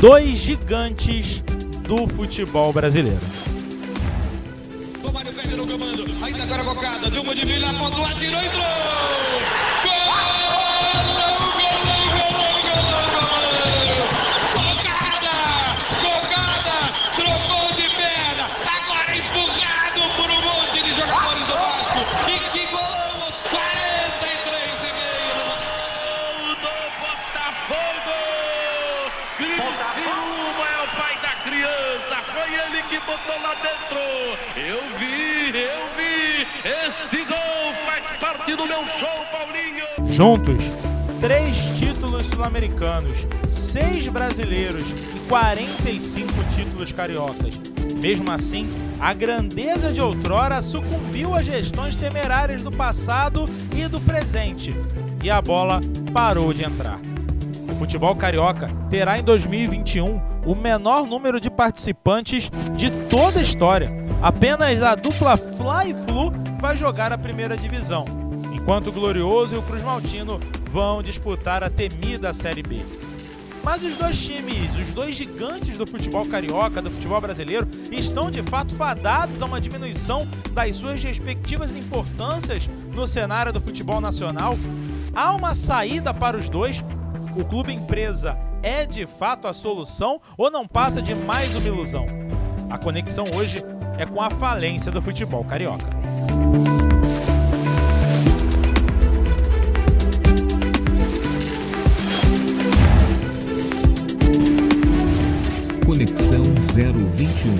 dois gigantes do futebol brasileiro. No comando, ainda agora de Vila, pontua, tirou, entrou! Parte do meu show, Paulinho. Juntos, três títulos sul-americanos, seis brasileiros e 45 títulos cariocas. Mesmo assim, a grandeza de outrora sucumbiu às gestões temerárias do passado e do presente, e a bola parou de entrar. O futebol carioca terá em 2021 o menor número de participantes de toda a história. Apenas a dupla Fly-Flu vai jogar a primeira divisão, enquanto o Glorioso e o Cruz Maltino vão disputar a temida Série B. Mas os dois times, os dois gigantes do futebol carioca, do futebol brasileiro, estão de fato fadados a uma diminuição das suas respectivas importâncias no cenário do futebol nacional. Há uma saída para os dois. O clube empresa é de fato a solução ou não passa de mais uma ilusão? A conexão hoje é com a falência do futebol carioca. Conexão 021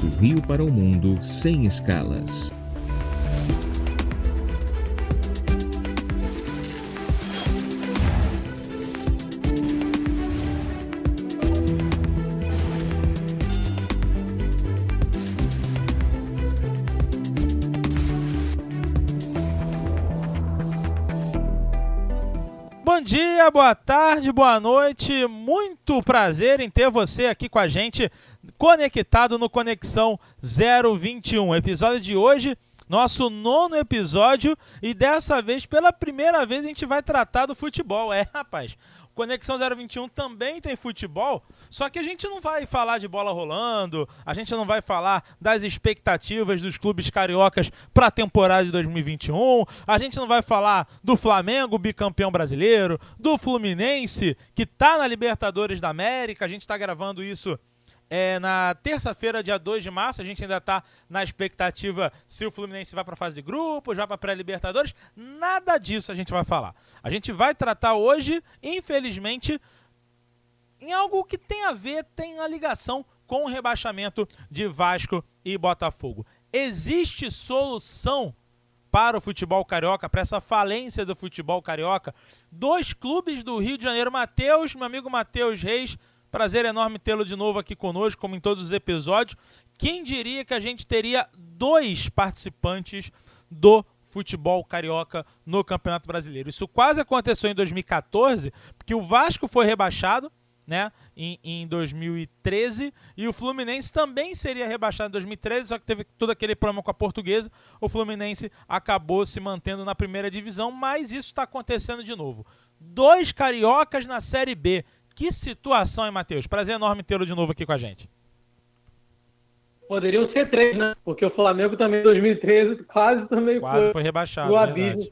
do Rio para o Mundo sem escalas. Dia, boa tarde, boa noite. Muito prazer em ter você aqui com a gente, conectado no Conexão 021. Episódio de hoje, nosso nono episódio, e dessa vez, pela primeira vez, a gente vai tratar do futebol. É, rapaz, Conexão 021 também tem futebol, só que a gente não vai falar de bola rolando, a gente não vai falar das expectativas dos clubes cariocas para a temporada de 2021, a gente não vai falar do Flamengo, bicampeão brasileiro, do Fluminense, que está na Libertadores da América, a gente está gravando isso é, na terça-feira, dia 2 de março. A gente ainda está na expectativa se o Fluminense vai para a fase de grupos, vai para pré-Libertadores. Nada disso a gente vai falar. A gente vai tratar hoje, infelizmente, em algo que tem a ver, tem a ligação com o rebaixamento de Vasco e Botafogo. Existe solução para o futebol carioca, para essa falência do futebol carioca? Dois clubes do Rio de Janeiro, Matheus, meu amigo Matheus Reis, Prazer enorme tê-lo de novo aqui conosco, como em todos os episódios. Quem diria que a gente teria dois participantes do futebol carioca no Campeonato Brasileiro? Isso quase aconteceu em 2014, porque o Vasco foi rebaixado né, em, em 2013 e o Fluminense também seria rebaixado em 2013, só que teve todo aquele problema com a portuguesa. O Fluminense acabou se mantendo na primeira divisão, mas isso está acontecendo de novo. Dois cariocas na Série B. Que situação, hein, Matheus? Prazer enorme tê-lo de novo aqui com a gente. Poderiam ser três, né? Porque o Flamengo também em 2013 quase também quase foi, foi rebaixado. O abismo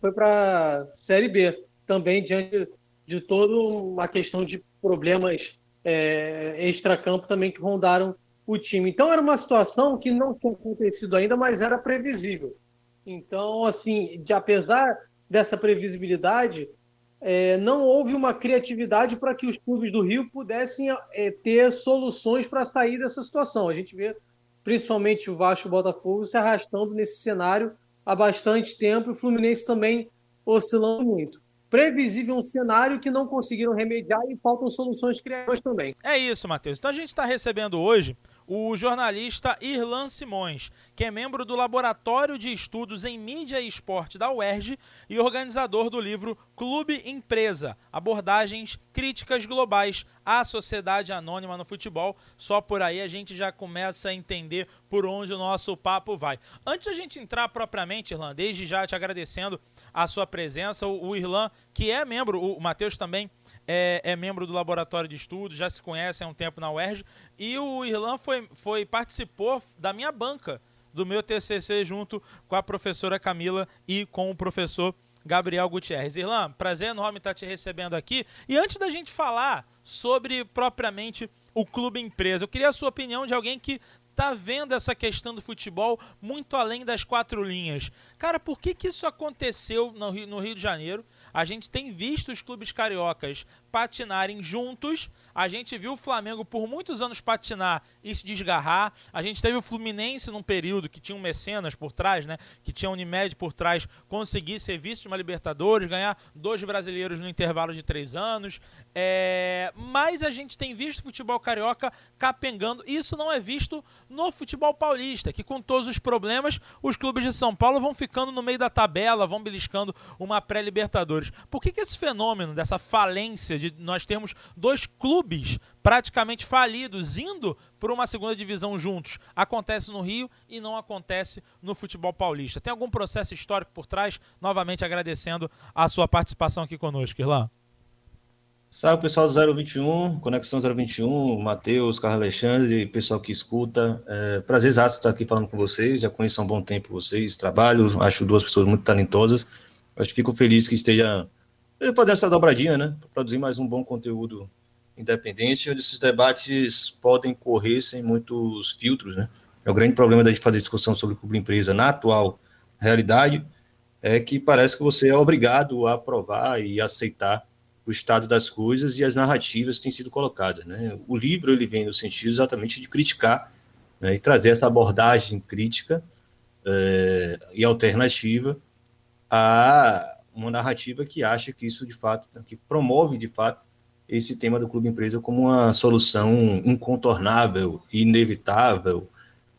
foi para Série B. Também diante de toda uma questão de problemas é, extra-campo também que rondaram o time. Então era uma situação que não tinha acontecido ainda, mas era previsível. Então, assim, de, apesar dessa previsibilidade, é, não houve uma criatividade para que os clubes do Rio pudessem é, ter soluções para sair dessa situação. A gente vê principalmente o Vasco e o Botafogo se arrastando nesse cenário há bastante tempo e o Fluminense também oscilando muito. Previsível um cenário que não conseguiram remediar e faltam soluções criativas também. É isso, Matheus. Então a gente está recebendo hoje o jornalista Irlan Simões, que é membro do Laboratório de Estudos em Mídia e Esporte da UERJ e organizador do livro Clube Empresa: Abordagens Críticas Globais à Sociedade Anônima no Futebol. Só por aí a gente já começa a entender por onde o nosso papo vai. Antes da gente entrar propriamente, Irlan, desde já te agradecendo a sua presença, o, Irlan, que é membro, o Matheus também é, é, membro do laboratório de estudos, já se conhece há um tempo na UERJ, e o Irlan foi, foi participou da minha banca do meu TCC junto com a professora Camila e com o professor Gabriel Gutierrez. Irlan, prazer enorme estar te recebendo aqui. E antes da gente falar sobre propriamente o clube empresa, eu queria a sua opinião de alguém que tá vendo essa questão do futebol muito além das quatro linhas. Cara, por que, que isso aconteceu no Rio, no Rio de Janeiro? A gente tem visto os clubes cariocas patinarem juntos. A gente viu o Flamengo por muitos anos patinar e se desgarrar. A gente teve o Fluminense num período que tinha um mecenas por trás, né? Que tinha Unimed por trás, conseguir ser vice de uma Libertadores, ganhar dois brasileiros no intervalo de três anos. É... Mas a gente tem visto o futebol carioca capengando. Isso não é visto no futebol paulista, que com todos os problemas, os clubes de São Paulo vão ficando no meio da tabela, vão beliscando uma pré-Libertadores. Por que, que esse fenômeno dessa falência de nós termos dois clubes praticamente falidos indo para uma segunda divisão juntos. Acontece no Rio e não acontece no futebol paulista. Tem algum processo histórico por trás? Novamente agradecendo a sua participação aqui conosco, Irlan. Salve pessoal do 021, Conexão 021, Matheus, Carlos Alexandre, pessoal que escuta. É, prazer estar aqui falando com vocês. Já conheço há um bom tempo vocês, trabalho, acho duas pessoas muito talentosas. Acho que fico feliz que esteja fazer essa dobradinha, né? Produzir mais um bom conteúdo independente, onde esses debates podem correr sem muitos filtros, né? É o grande problema da gente fazer discussão sobre clube empresa na atual realidade, é que parece que você é obrigado a aprovar e aceitar o estado das coisas e as narrativas que têm sido colocadas, né? O livro ele vem no sentido exatamente de criticar né, e trazer essa abordagem crítica é, e alternativa a uma narrativa que acha que isso de fato, que promove de fato esse tema do clube empresa como uma solução incontornável, inevitável,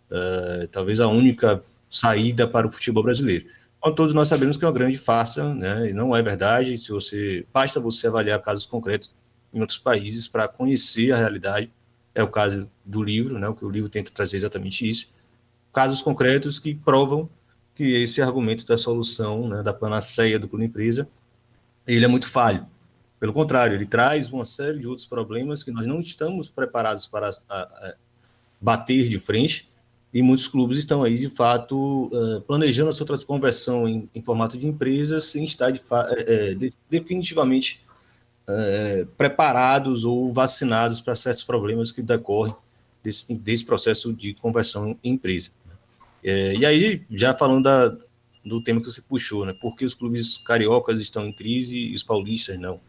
uh, talvez a única saída para o futebol brasileiro. Então, todos nós sabemos que é uma grande farsa, né? E não é verdade. Se você basta você avaliar casos concretos em outros países para conhecer a realidade. É o caso do livro, né? O que o livro tenta trazer exatamente isso. Casos concretos que provam que esse argumento da solução, né, da panaceia do clube empresa, ele é muito falho. Pelo contrário, ele traz uma série de outros problemas que nós não estamos preparados para a, a, bater de frente, e muitos clubes estão aí, de fato, uh, planejando a sua conversão em, em, formato de empresa sem estar de, é, de, definitivamente uh, preparados ou vacinados para certos problemas que decorrem desse, desse processo de conversão em empresa. É, e aí, já falando da, do tema que você puxou, né? Por que os clubes cariocas estão em crise e os paulistas não?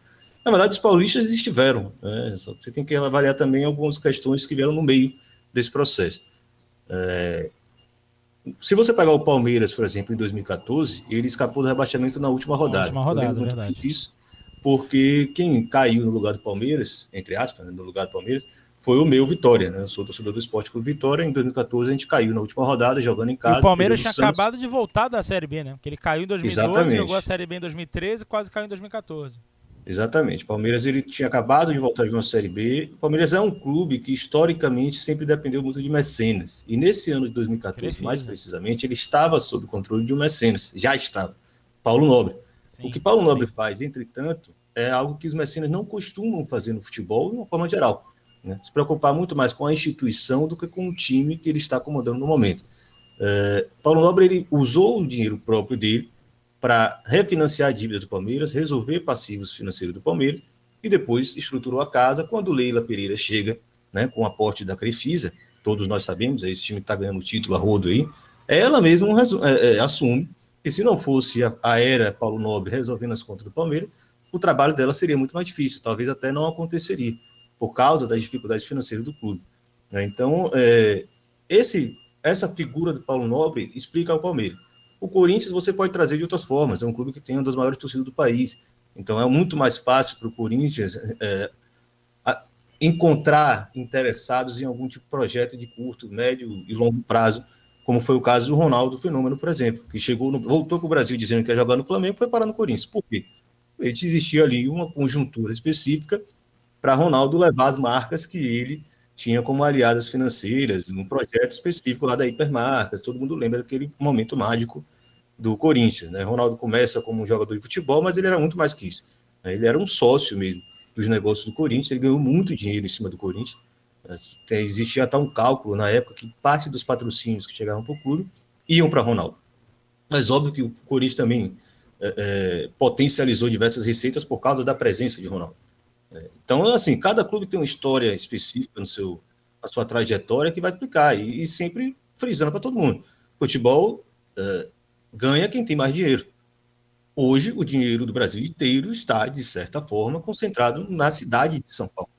Na verdade, os paulistas estiveram, né? Só que você tem que avaliar também algumas questões que vieram no meio desse processo. É, se você pegar o Palmeiras, por exemplo, em 2014, ele escapou do rebaixamento na última rodada. Na última rodada, verdade. Disso, porque quem caiu no lugar do Palmeiras, entre aspas, né, no lugar do Palmeiras, foi o meu Vitória, né? Eu sou torcedor do Esporte Clube Vitória. Em 2014 a gente caiu na última rodada jogando em casa. E o Palmeiras tinha acabado de voltar da Série B, né? Porque ele caiu em 2012, Exatamente. jogou a Série B em 2013 e quase caiu em 2014. Exatamente. O Palmeiras ele tinha acabado de voltar de uma Série B. O Palmeiras é um clube que historicamente sempre dependeu muito de mecenas. E nesse ano de 2014, mais precisamente, ele estava sob o controle de um mecenas. Já estava. Paulo Nobre. Sim, o que Paulo Nobre sim. faz, entretanto, é algo que os mecenas não costumam fazer no futebol de uma forma geral né? Se preocupar muito mais com a instituição do que com o time que ele está comandando no momento. É, Paulo Nobre ele usou o dinheiro próprio dele para refinanciar a dívida do Palmeiras, resolver passivos financeiros do Palmeiras e depois estruturou a casa. Quando Leila Pereira chega, né, com o aporte da Crefisa, todos nós sabemos, é esse time está ganhando o título a rodo aí, ela mesma é, é, assume que se não fosse a, a era Paulo Nobre resolvendo as contas do Palmeiras, o trabalho dela seria muito mais difícil, talvez até não aconteceria por causa das dificuldades financeiras do clube. Né? Então, é, esse, essa figura do Paulo Nobre explica o Palmeiras. O Corinthians você pode trazer de outras formas, é um clube que tem uma das maiores torcidas do país, então é muito mais fácil para o Corinthians é, encontrar interessados em algum tipo de projeto de curto, médio e longo prazo, como foi o caso do Ronaldo Fenômeno, por exemplo, que chegou no, voltou para o Brasil dizendo que ia jogar no Flamengo foi parar no Corinthians. Por quê? Ele existia ali uma conjuntura específica para Ronaldo levar as marcas que ele tinha como aliadas financeiras, um projeto específico lá da Hipermarcas. Todo mundo lembra daquele momento mágico do Corinthians. Né? Ronaldo começa como um jogador de futebol, mas ele era muito mais que isso. Né? Ele era um sócio mesmo. dos negócios do Corinthians, ele ganhou muito dinheiro em cima do Corinthians. Existia até um cálculo na época que parte dos patrocínios que chegavam para o clube iam para Ronaldo. Mas óbvio que o Corinthians também é, é, potencializou diversas receitas por causa da presença de Ronaldo. É, então, assim, cada clube tem uma história específica no seu, na sua trajetória que vai explicar, e, e sempre frisando para todo mundo. Futebol é, ganha quem tem mais dinheiro. Hoje, o dinheiro do Brasil inteiro está, de certa forma, concentrado na cidade de São Paulo.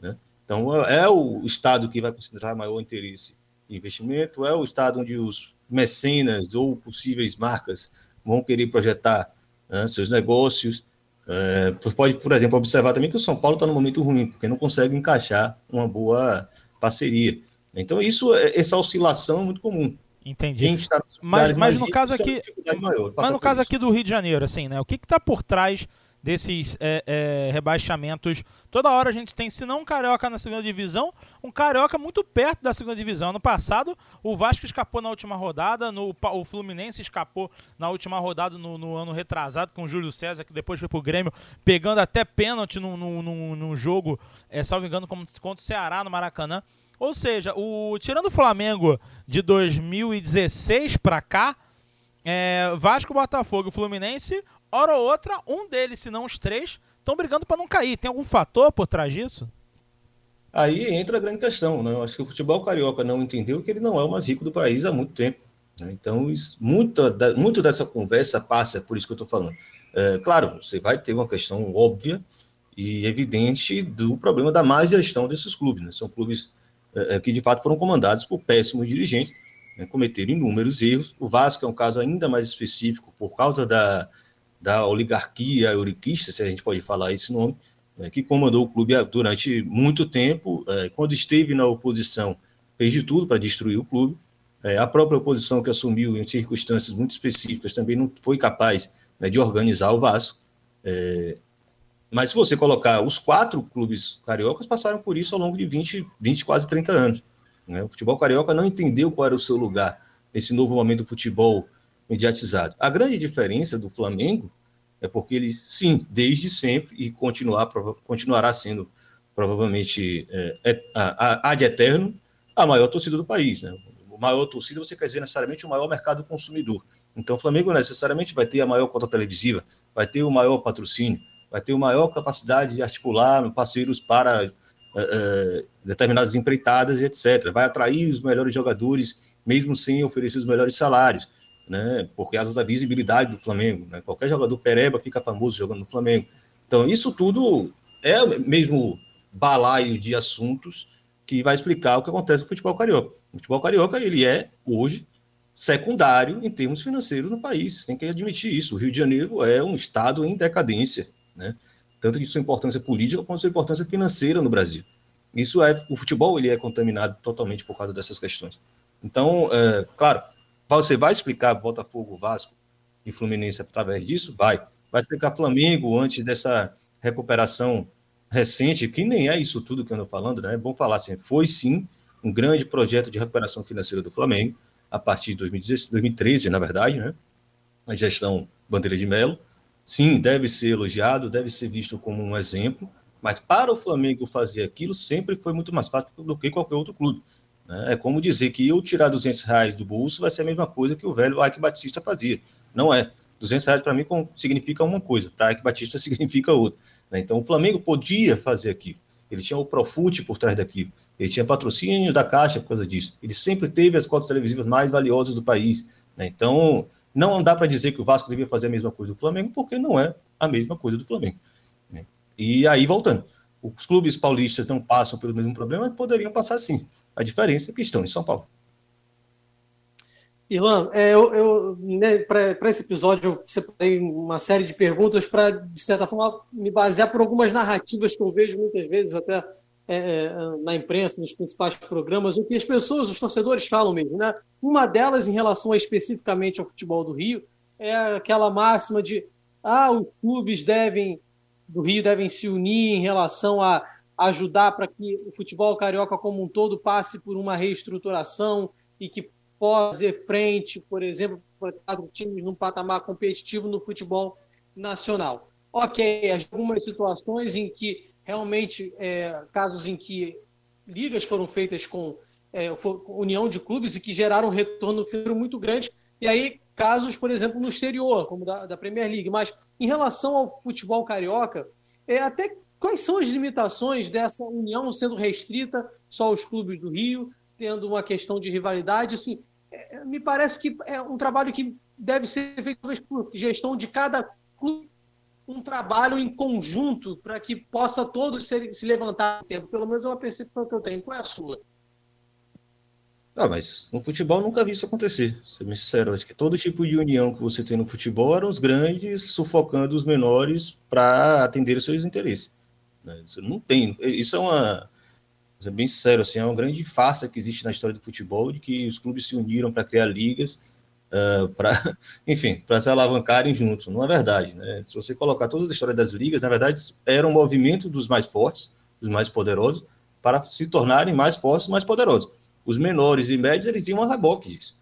Né? Então, é o estado que vai concentrar maior interesse em investimento, é o estado onde os mecenas ou possíveis marcas vão querer projetar né, seus negócios. É, pode, por exemplo, observar também que o São Paulo está no momento ruim, porque não consegue encaixar uma boa parceria. Então, isso, é, essa oscilação é muito comum. Entendi. Mas, mas no caso aqui, maior, mas no caso aqui do Rio de Janeiro, assim, né? O que está por trás desses é, é, rebaixamentos? Toda hora a gente tem, se não um carioca na segunda divisão, um carioca muito perto da segunda divisão. Ano passado, o Vasco escapou na última rodada, no, o Fluminense escapou na última rodada no, no ano retrasado com o Júlio César, que depois foi pro Grêmio, pegando até pênalti num, num, num jogo, é, salvo engano, contra o Ceará no Maracanã. Ou seja, o tirando o Flamengo de 2016 para cá, é, Vasco, Botafogo e Fluminense, hora ou outra, um deles, se não os três, estão brigando para não cair. Tem algum fator por trás disso? Aí entra a grande questão, né? Eu acho que o futebol carioca não entendeu que ele não é o mais rico do país há muito tempo. Né? Então, isso, muito, muito dessa conversa passa por isso que eu estou falando. É, claro, você vai ter uma questão óbvia e evidente do problema da má gestão desses clubes. Né? São clubes é, é, que de fato foram comandados por péssimos dirigentes, né, cometeram inúmeros erros. O Vasco é um caso ainda mais específico por causa da, da oligarquia euriquista, se a gente pode falar esse nome, né, que comandou o clube durante muito tempo. É, quando esteve na oposição, fez de tudo para destruir o clube. É, a própria oposição que assumiu em circunstâncias muito específicas também não foi capaz né, de organizar o Vasco. É, mas se você colocar os quatro clubes cariocas, passaram por isso ao longo de 20, 20 quase 30 anos. Né? O futebol carioca não entendeu qual era o seu lugar nesse novo momento do futebol mediatizado. A grande diferença do Flamengo é porque ele, sim, desde sempre, e continuar, continuará sendo provavelmente é, é, a, a, de eterno, a maior torcida do país. Né? O maior torcida, você quer dizer necessariamente o maior mercado consumidor. Então, o Flamengo necessariamente vai ter a maior cota televisiva, vai ter o maior patrocínio, vai ter uma maior capacidade de articular parceiros para uh, determinadas empreitadas e etc. Vai atrair os melhores jogadores, mesmo sem oferecer os melhores salários, né? Por causa da visibilidade do Flamengo. Né? Qualquer jogador pereba fica famoso jogando no Flamengo. Então, isso tudo é mesmo balaio de assuntos que vai explicar o que acontece no futebol carioca. O futebol carioca, ele é, hoje, secundário em termos financeiros no país. Tem que admitir isso. O Rio de Janeiro é um estado em decadência né? Tanto de sua importância política quanto sua importância financeira no Brasil. Isso é o futebol ele é contaminado totalmente por causa dessas questões. Então, é, claro, você vai explicar Botafogo, Vasco e Fluminense através disso, vai. Vai explicar Flamengo antes dessa recuperação recente, que nem é isso tudo que eu ando falando, né? É bom falar assim, foi sim um grande projeto de recuperação financeira do Flamengo a partir de 2013, na verdade, né? A gestão Bandeira de Melo sim, deve ser elogiado, deve ser visto como um exemplo, mas para o Flamengo fazer aquilo sempre foi muito mais fácil do que qualquer outro clube. Né? É como dizer que eu tirar 200 reais do bolso vai ser a mesma coisa que o velho Ike Batista fazia. Não é. 200 reais para mim significa uma coisa, para Ike Batista significa outra. Né? Então o Flamengo podia fazer aquilo. Ele tinha o Profute por trás daquilo. Ele tinha patrocínio da Caixa por causa disso. Ele sempre teve as cotas televisivas mais valiosas do país. Né? Então, não dá para dizer que o Vasco devia fazer a mesma coisa do Flamengo, porque não é a mesma coisa do Flamengo. Né? E aí, voltando, os clubes paulistas não passam pelo mesmo problema, poderiam passar sim. A diferença é que estão em São Paulo. Irlan, é, eu, eu né, para esse episódio eu separei uma série de perguntas para, de certa forma, me basear por algumas narrativas que eu vejo muitas vezes até é, é, na imprensa, nos principais programas, o que as pessoas, os torcedores falam mesmo. Né? Uma delas, em relação especificamente ao futebol do Rio, é aquela máxima de ah, os clubes devem do Rio devem se unir em relação a ajudar para que o futebol carioca como um todo passe por uma reestruturação e que possa fazer frente, por exemplo, para quatro times num patamar competitivo no futebol nacional. Ok, algumas situações em que realmente é, casos em que ligas foram feitas com é, união de clubes e que geraram um retorno muito grande. E aí, casos, por exemplo, no exterior, como da, da Premier League. Mas em relação ao futebol carioca, é, até quais são as limitações dessa união sendo restrita só aos clubes do Rio, tendo uma questão de rivalidade? Assim, é, me parece que é um trabalho que deve ser feito por gestão de cada clube, um trabalho em conjunto para que possa todos se, se levantar tempo. Pelo menos é uma percepção que eu tenho. Qual é a sua? Ah, mas no futebol nunca vi isso acontecer, ser bem sincero. Acho que todo tipo de união que você tem no futebol eram os grandes sufocando os menores para atender os seus interesses. Né? Isso não tem. Isso é uma. Ser bem sincero, assim, é uma grande farsa que existe na história do futebol, de que os clubes se uniram para criar ligas, uh, ah, para, enfim, para se alavancarem juntos. Não é verdade. Né? Se você colocar toda a história das ligas, na verdade, era um movimento dos mais fortes, dos mais poderosos, para se tornarem mais fortes, mais poderosos os menores e médios, eles iam a reboque disso.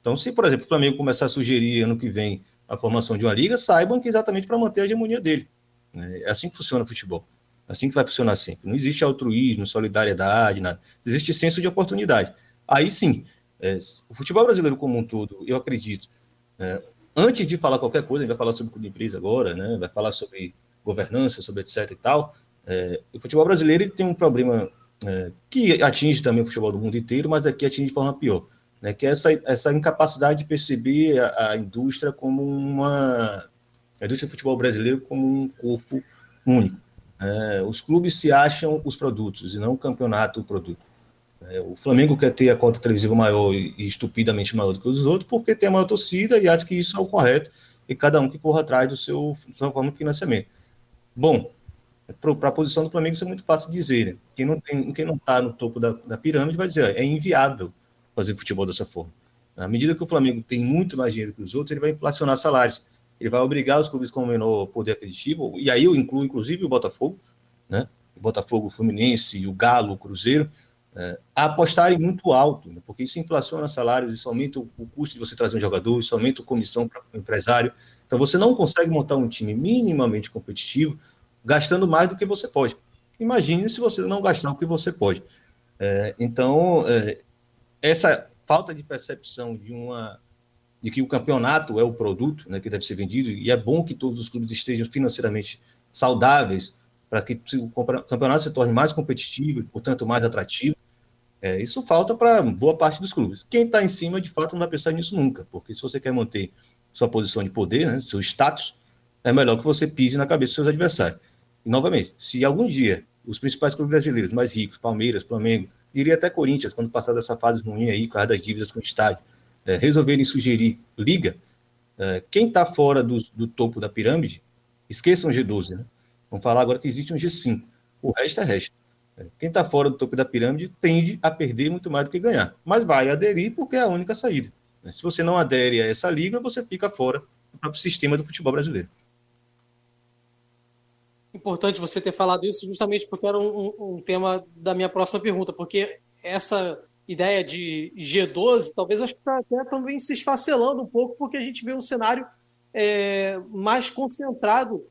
Então, se, por exemplo, o Flamengo começar a sugerir ano que vem a formação de uma liga, saibam que é exatamente para manter a hegemonia dele. Né? É assim que funciona o futebol. É assim que vai funcionar sempre. Não existe altruísmo, solidariedade, nada. Existe senso de oportunidade. Aí sim, é, o futebol brasileiro como um todo, eu acredito, é, antes de falar qualquer coisa, a gente vai falar sobre empresa agora, né? vai falar sobre governança, sobre etc e tal, é, o futebol brasileiro tem um problema é, que atinge também o futebol do mundo inteiro, mas aqui atinge de forma pior, né, que é essa, essa incapacidade de perceber a, a indústria como uma. a indústria do futebol brasileiro como um corpo único. É, os clubes se acham os produtos e não o campeonato o produto. É, o Flamengo quer ter a cota televisiva maior e, estupidamente maior do que os outros porque tem a maior torcida e acha que isso é o correto e cada um que corra atrás do seu, do seu forma de financiamento. Bom, para a posição do Flamengo isso é muito fácil dizer. Né? Quem não tem, quem não está no topo da, da, pirâmide vai dizer é inviável fazer futebol dessa forma. À medida que o Flamengo tem muito mais dinheiro que os outros, ele vai inflacionar salários. Ele vai obrigar os clubes com menor poder aquisitivo, e aí eu incluo inclusive o Botafogo, né? o Botafogo, o Fluminense, o Galo, o Cruzeiro, é, a apostarem muito alto, né? porque isso inflaciona salários, isso aumenta o, custo de você trazer um jogador, isso aumenta a comissão para o empresário. Então você não consegue montar um time minimamente competitivo gastando mais do que você pode. Imagine se você não gastar o que você pode. É, então, é, essa falta de percepção de uma de que o campeonato é o produto né, que deve ser vendido, e é bom que todos os clubes estejam financeiramente saudáveis para que o campeonato se torne mais competitivo e, portanto, mais atrativo. É, isso falta para boa parte dos clubes. Quem está em cima, de fato, não vai pensar nisso nunca, porque se você quer manter sua posição de poder, né, seu status, é melhor que você pise na cabeça dos seus adversários. E, novamente, se algum dia os principais clubes brasileiros mais ricos, Palmeiras, Flamengo, diria até Corinthians, quando passar dessa fase ruim aí, com a das dívidas com o estádio, é, resolverem sugerir liga, é, quem está fora do, do, topo da pirâmide, esqueçam o G12, né? Vamos falar agora que existe um G5. O resto é resto. É, quem está fora do topo da pirâmide tende a perder muito mais do que ganhar, mas vai aderir porque é a única saída. Né? Se você não adere a essa liga, você fica fora do próprio sistema do futebol brasileiro importante você ter falado isso, justamente porque era um, um, tema da minha próxima pergunta, porque essa ideia de G12, talvez acho que está até também se esfacelando um pouco, porque a gente vê um cenário é, mais concentrado.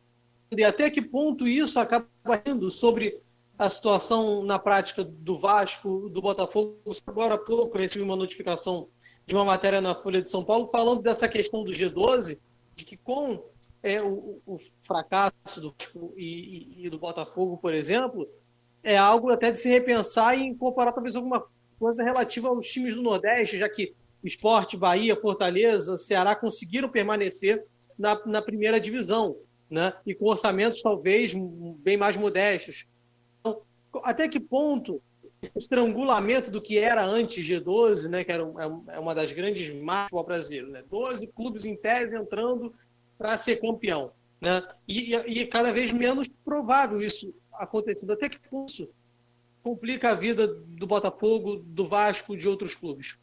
E até que ponto isso acaba indo sobre a situação na prática do Vasco, do Botafogo. Agora há pouco eu recebi uma notificação de uma matéria na Folha de São Paulo falando dessa questão do G12, de que com é, o, o fracasso do e, e, do Botafogo, por exemplo, é algo até de se repensar e incorporar talvez alguma coisa relativa aos times do Nordeste, já que Esporte, Bahia, Fortaleza, Ceará conseguiram permanecer na, na primeira divisão, né? e com orçamentos talvez bem mais modestos. Então, até que ponto esse estrangulamento do que era antes G12, né, que era é, é uma das grandes marcas do brasileiro, né? 12 clubes em tese entrando para ser campeão. Né? E, e, cada vez menos provável isso acontecendo. Até que ponto complica a vida do Botafogo, do Vasco, de outros clubes?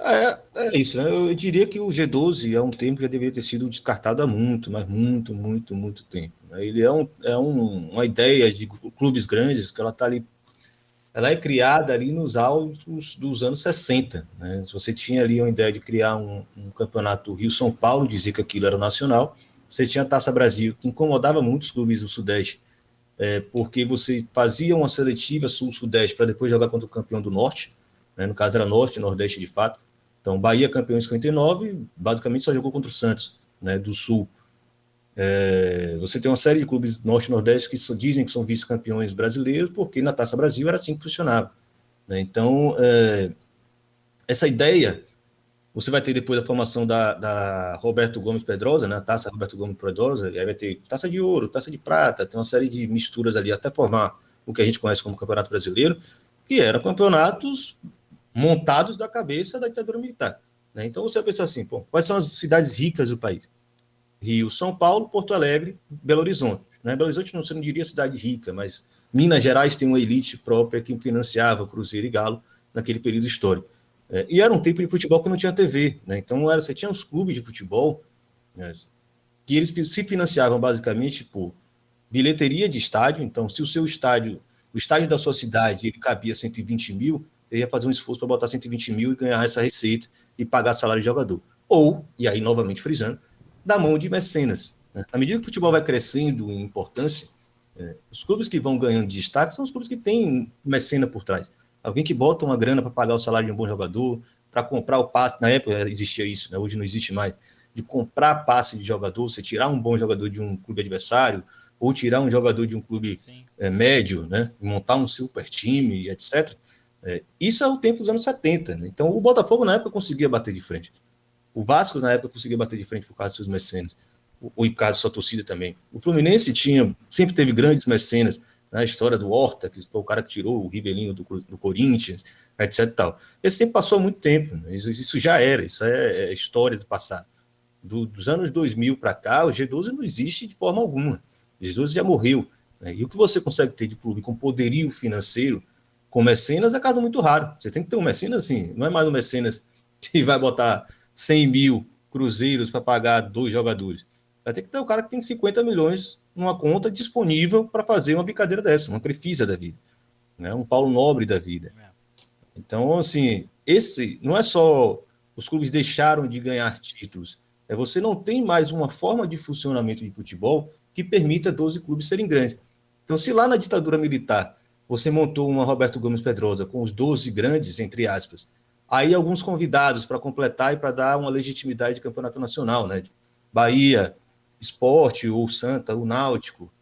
É, é isso, né? Eu diria que o G12 é um termo que já deveria ter sido descartado há muito, mas muito, muito, muito tempo. Né? Ele é, um, é um, uma ideia de clubes grandes que ela está ali ela é criada ali nos autos dos anos 60. Né? Se você tinha ali uma ideia de criar um, um campeonato Rio-São Paulo, dizia que aquilo era nacional, você tinha a Taça Brasil, que incomodava muitos clubes do Sudeste é, porque você fazia uma seletiva sul-sudeste para depois jogar contra o campeão do norte, né? no caso era norte nordeste de fato. Então, Bahia campeão em 59, basicamente só jogou contra o Santos, né, do sul. É, você tem uma série de clubes norte e nordeste que dizem que são vice-campeões brasileiros, porque na Taça Brasil era assim que funcionava. Né? Então, é, essa ideia você vai ter depois a formação da, da Roberto Gomes Pedrosa, né? Taça Roberto Gomes Pedrosa, e aí vai ter taça de ouro, taça de prata, tem uma série de misturas ali até formar o que a gente conhece como Campeonato Brasileiro, que eram campeonatos montados da cabeça da ditadura militar. Né? Então você vai pensar assim, pô, quais são as cidades ricas do país? Rio, São Paulo, Porto Alegre, Belo Horizonte. Né? Belo Horizonte não, você não diria cidade rica, mas Minas Gerais tem uma elite própria que financiava Cruzeiro e Galo naquele período histórico. É, e era um tempo de futebol que não tinha TV, né? Então era, você tinha os clubes de futebol né, que eles se financiavam basicamente por bilheteria de estádio. Então, se o seu estádio, o estádio da sua cidade, ele cabia 120 mil, você ia fazer um esforço para botar 120 mil e ganhar essa receita e pagar salário de jogador. Ou, e aí novamente frisando, da mão de mecenas. Né? À medida que o futebol vai crescendo em importância, é, os clubes que vão ganhando destaque são os clubes que têm mecena por trás. Alguém que bota uma grana para pagar o salário de um bom jogador, para comprar o passe. Na época existia isso, né? hoje não existe mais. De comprar passe de jogador, você tirar um bom jogador de um clube adversário, ou tirar um jogador de um clube é, médio, né? montar um super time, etc. É, isso é o tempo dos anos 70. Né? Então, o Botafogo, na época, conseguia bater de frente. O Vasco, na época, conseguia bater de frente por causa dos seus mecenas. O, o por causa da sua torcida também. O Fluminense tinha, sempre teve grandes mecenas na história do Horta, que foi o cara que tirou o Ribelinho do, do Corinthians, etc. Tal. Esse tempo passou muito tempo, né? isso, isso, já era, isso é, é história do passado. Do, dos anos 2000 para cá, o G12 não existe de forma alguma. O G12 já morreu. Né? E o que você consegue ter de clube com poderio financeiro, com mecenas, é caso muito raro. Você tem que ter um mecenas assim, não é mais um mecenas que vai botar 100 mil cruzeiros para pagar dois jogadores. Vai ter que ter o um cara que tem 50 milhões numa conta disponível para fazer uma brincadeira dessa, uma Crefisa da vida, né? um Paulo Nobre da vida. É. Então, assim, esse não é só os clubes deixaram de ganhar títulos, é você não tem mais uma forma de funcionamento de futebol que permita 12 clubes serem grandes. Então, se lá na ditadura militar você montou uma Roberto Gomes Pedrosa com os 12 grandes, entre aspas, aí alguns convidados para completar e para dar uma legitimidade de campeonato nacional, né? Bahia, esporte, ou Santa, o Náutico,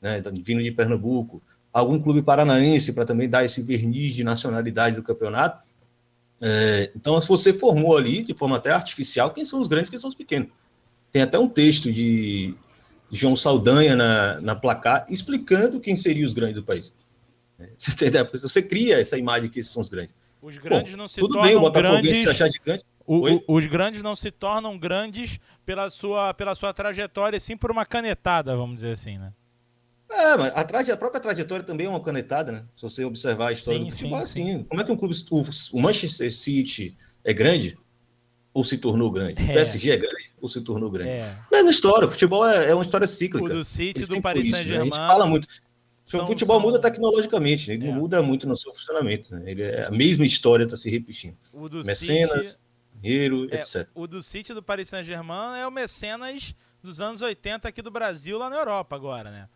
né, vindo de Pernambuco, algum clube paranaense para também dar esse verniz de nacionalidade do campeonato. É, então, se você formou ali, de forma até artificial, quem são os grandes quem são os pequenos. Tem até um texto de, João Saldanha na, na placar explicando quem seriam os grandes do país. Você, você cria essa imagem que esses são os grandes. Os grandes Bom, não se tudo tornam bem, o grandes... se achar gigante. O, o, os grandes não se tornam grandes pela sua, pela sua trajetória, sim por uma canetada, vamos dizer assim, né? É, mas a, traje, a própria trajetória também é uma canetada, né? Se você observar a história sim, do futebol, sim, assim, sim. como é que um clube, o, o, Manchester City é grande ou se tornou grande? É. O PSG é grande ou se tornou grande? É. Mesma história, o futebol é, é uma história cíclica. O do City, do Paris Saint-Germain. Né? A gente fala muito. São, o futebol são... muda tecnologicamente, ele é. não muda muito no seu funcionamento. Né? Ele é, a mesma história está se repetindo. O do Mecenas, City... dinheiro, é, etc. O do City do Paris Saint-Germain é o mecenas dos anos 80 aqui do Brasil, lá na Europa agora, né?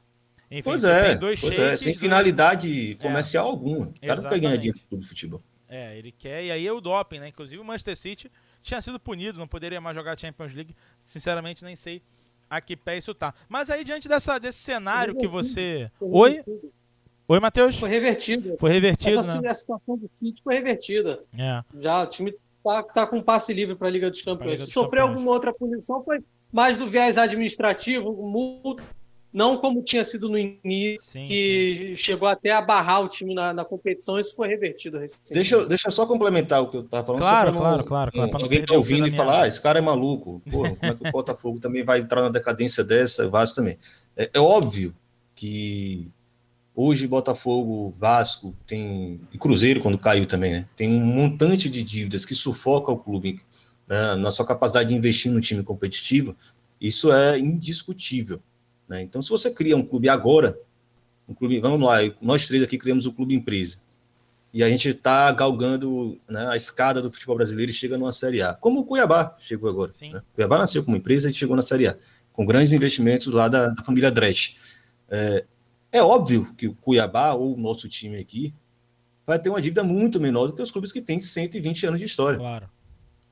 Enfim, pois é, pois é sem finalidade é. comercial alguma. O cara não quer ganhar dinheiro do futebol. É, ele quer, e aí é o doping, né? Inclusive o Manchester City tinha sido punido, não poderia mais jogar Champions League. Sinceramente, nem sei a que pé isso tá. Mas aí, diante dessa, desse cenário que você. Oi? Oi, Matheus? Foi revertido. Foi revertido. Essa né? situação do City foi revertida. É. Já o time tá, tá com passe livre para a Liga dos Campeões. Liga Se sofreu Campeões. alguma outra punição, foi mais do viés administrativo, multa não como tinha sido no início, sim, que sim. chegou até a barrar o time na, na competição, isso foi revertido recentemente. Deixa, eu, deixa eu só complementar o que eu estava falando. Claro, não, claro, claro, claro. alguém está ouvindo e falar, ah, esse cara é maluco. Porra, como é que o Botafogo também vai entrar na decadência dessa, o Vasco também. É, é óbvio que hoje Botafogo, Vasco, tem e Cruzeiro, quando caiu também, né? Tem um montante de dívidas que sufoca o clube né, na sua capacidade de investir no time competitivo, isso é indiscutível. Né? Então, se você cria um clube agora, um clube, vamos lá, nós três aqui criamos o clube empresa, e a gente está galgando né, a escada do futebol brasileiro e chega numa Série A, como o Cuiabá chegou agora. Né? Cuiabá nasceu como empresa e chegou na Série A, com grandes investimentos lá da, da família Dresch. É, É óbvio que o Cuiabá ou o nosso time aqui vai ter uma dívida muito menor do que os clubes que têm 120 anos de história. Claro.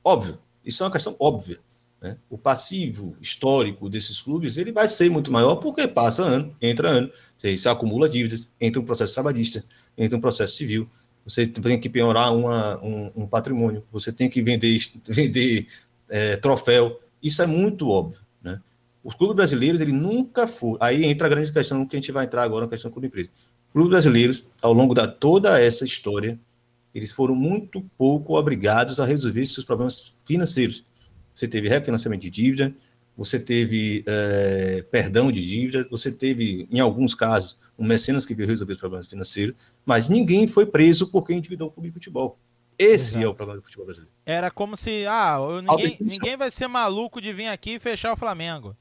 Óbvio. Isso é uma questão óbvia. Né? O passivo histórico desses clubes ele vai ser muito maior porque passa ano, entra ano, você, você acumula dívidas, entra um processo trabalhista, entra um processo civil, você tem que penhorar uma, um, um, patrimônio, você tem que vender, vender é, troféu. Isso é muito óbvio. Os clubes brasileiros, ele nunca foram. Aí entra a grande questão que a gente vai entrar agora na questão do clube empresa. Os clubes brasileiros, ao longo da toda essa história, eles foram muito pouco obrigados a resolver seus problemas financeiros. Você teve refinanciamento de dívida, você teve é, perdão de dívida, você teve, em alguns casos, um mecenas que veio resolver os problemas financeiros, mas ninguém foi preso porque endividou o clube de futebol. Esse Exato. é o problema do futebol brasileiro. Era como se, ah, ninguém, ninguém vai ser maluco de vir aqui e fechar o Flamengo.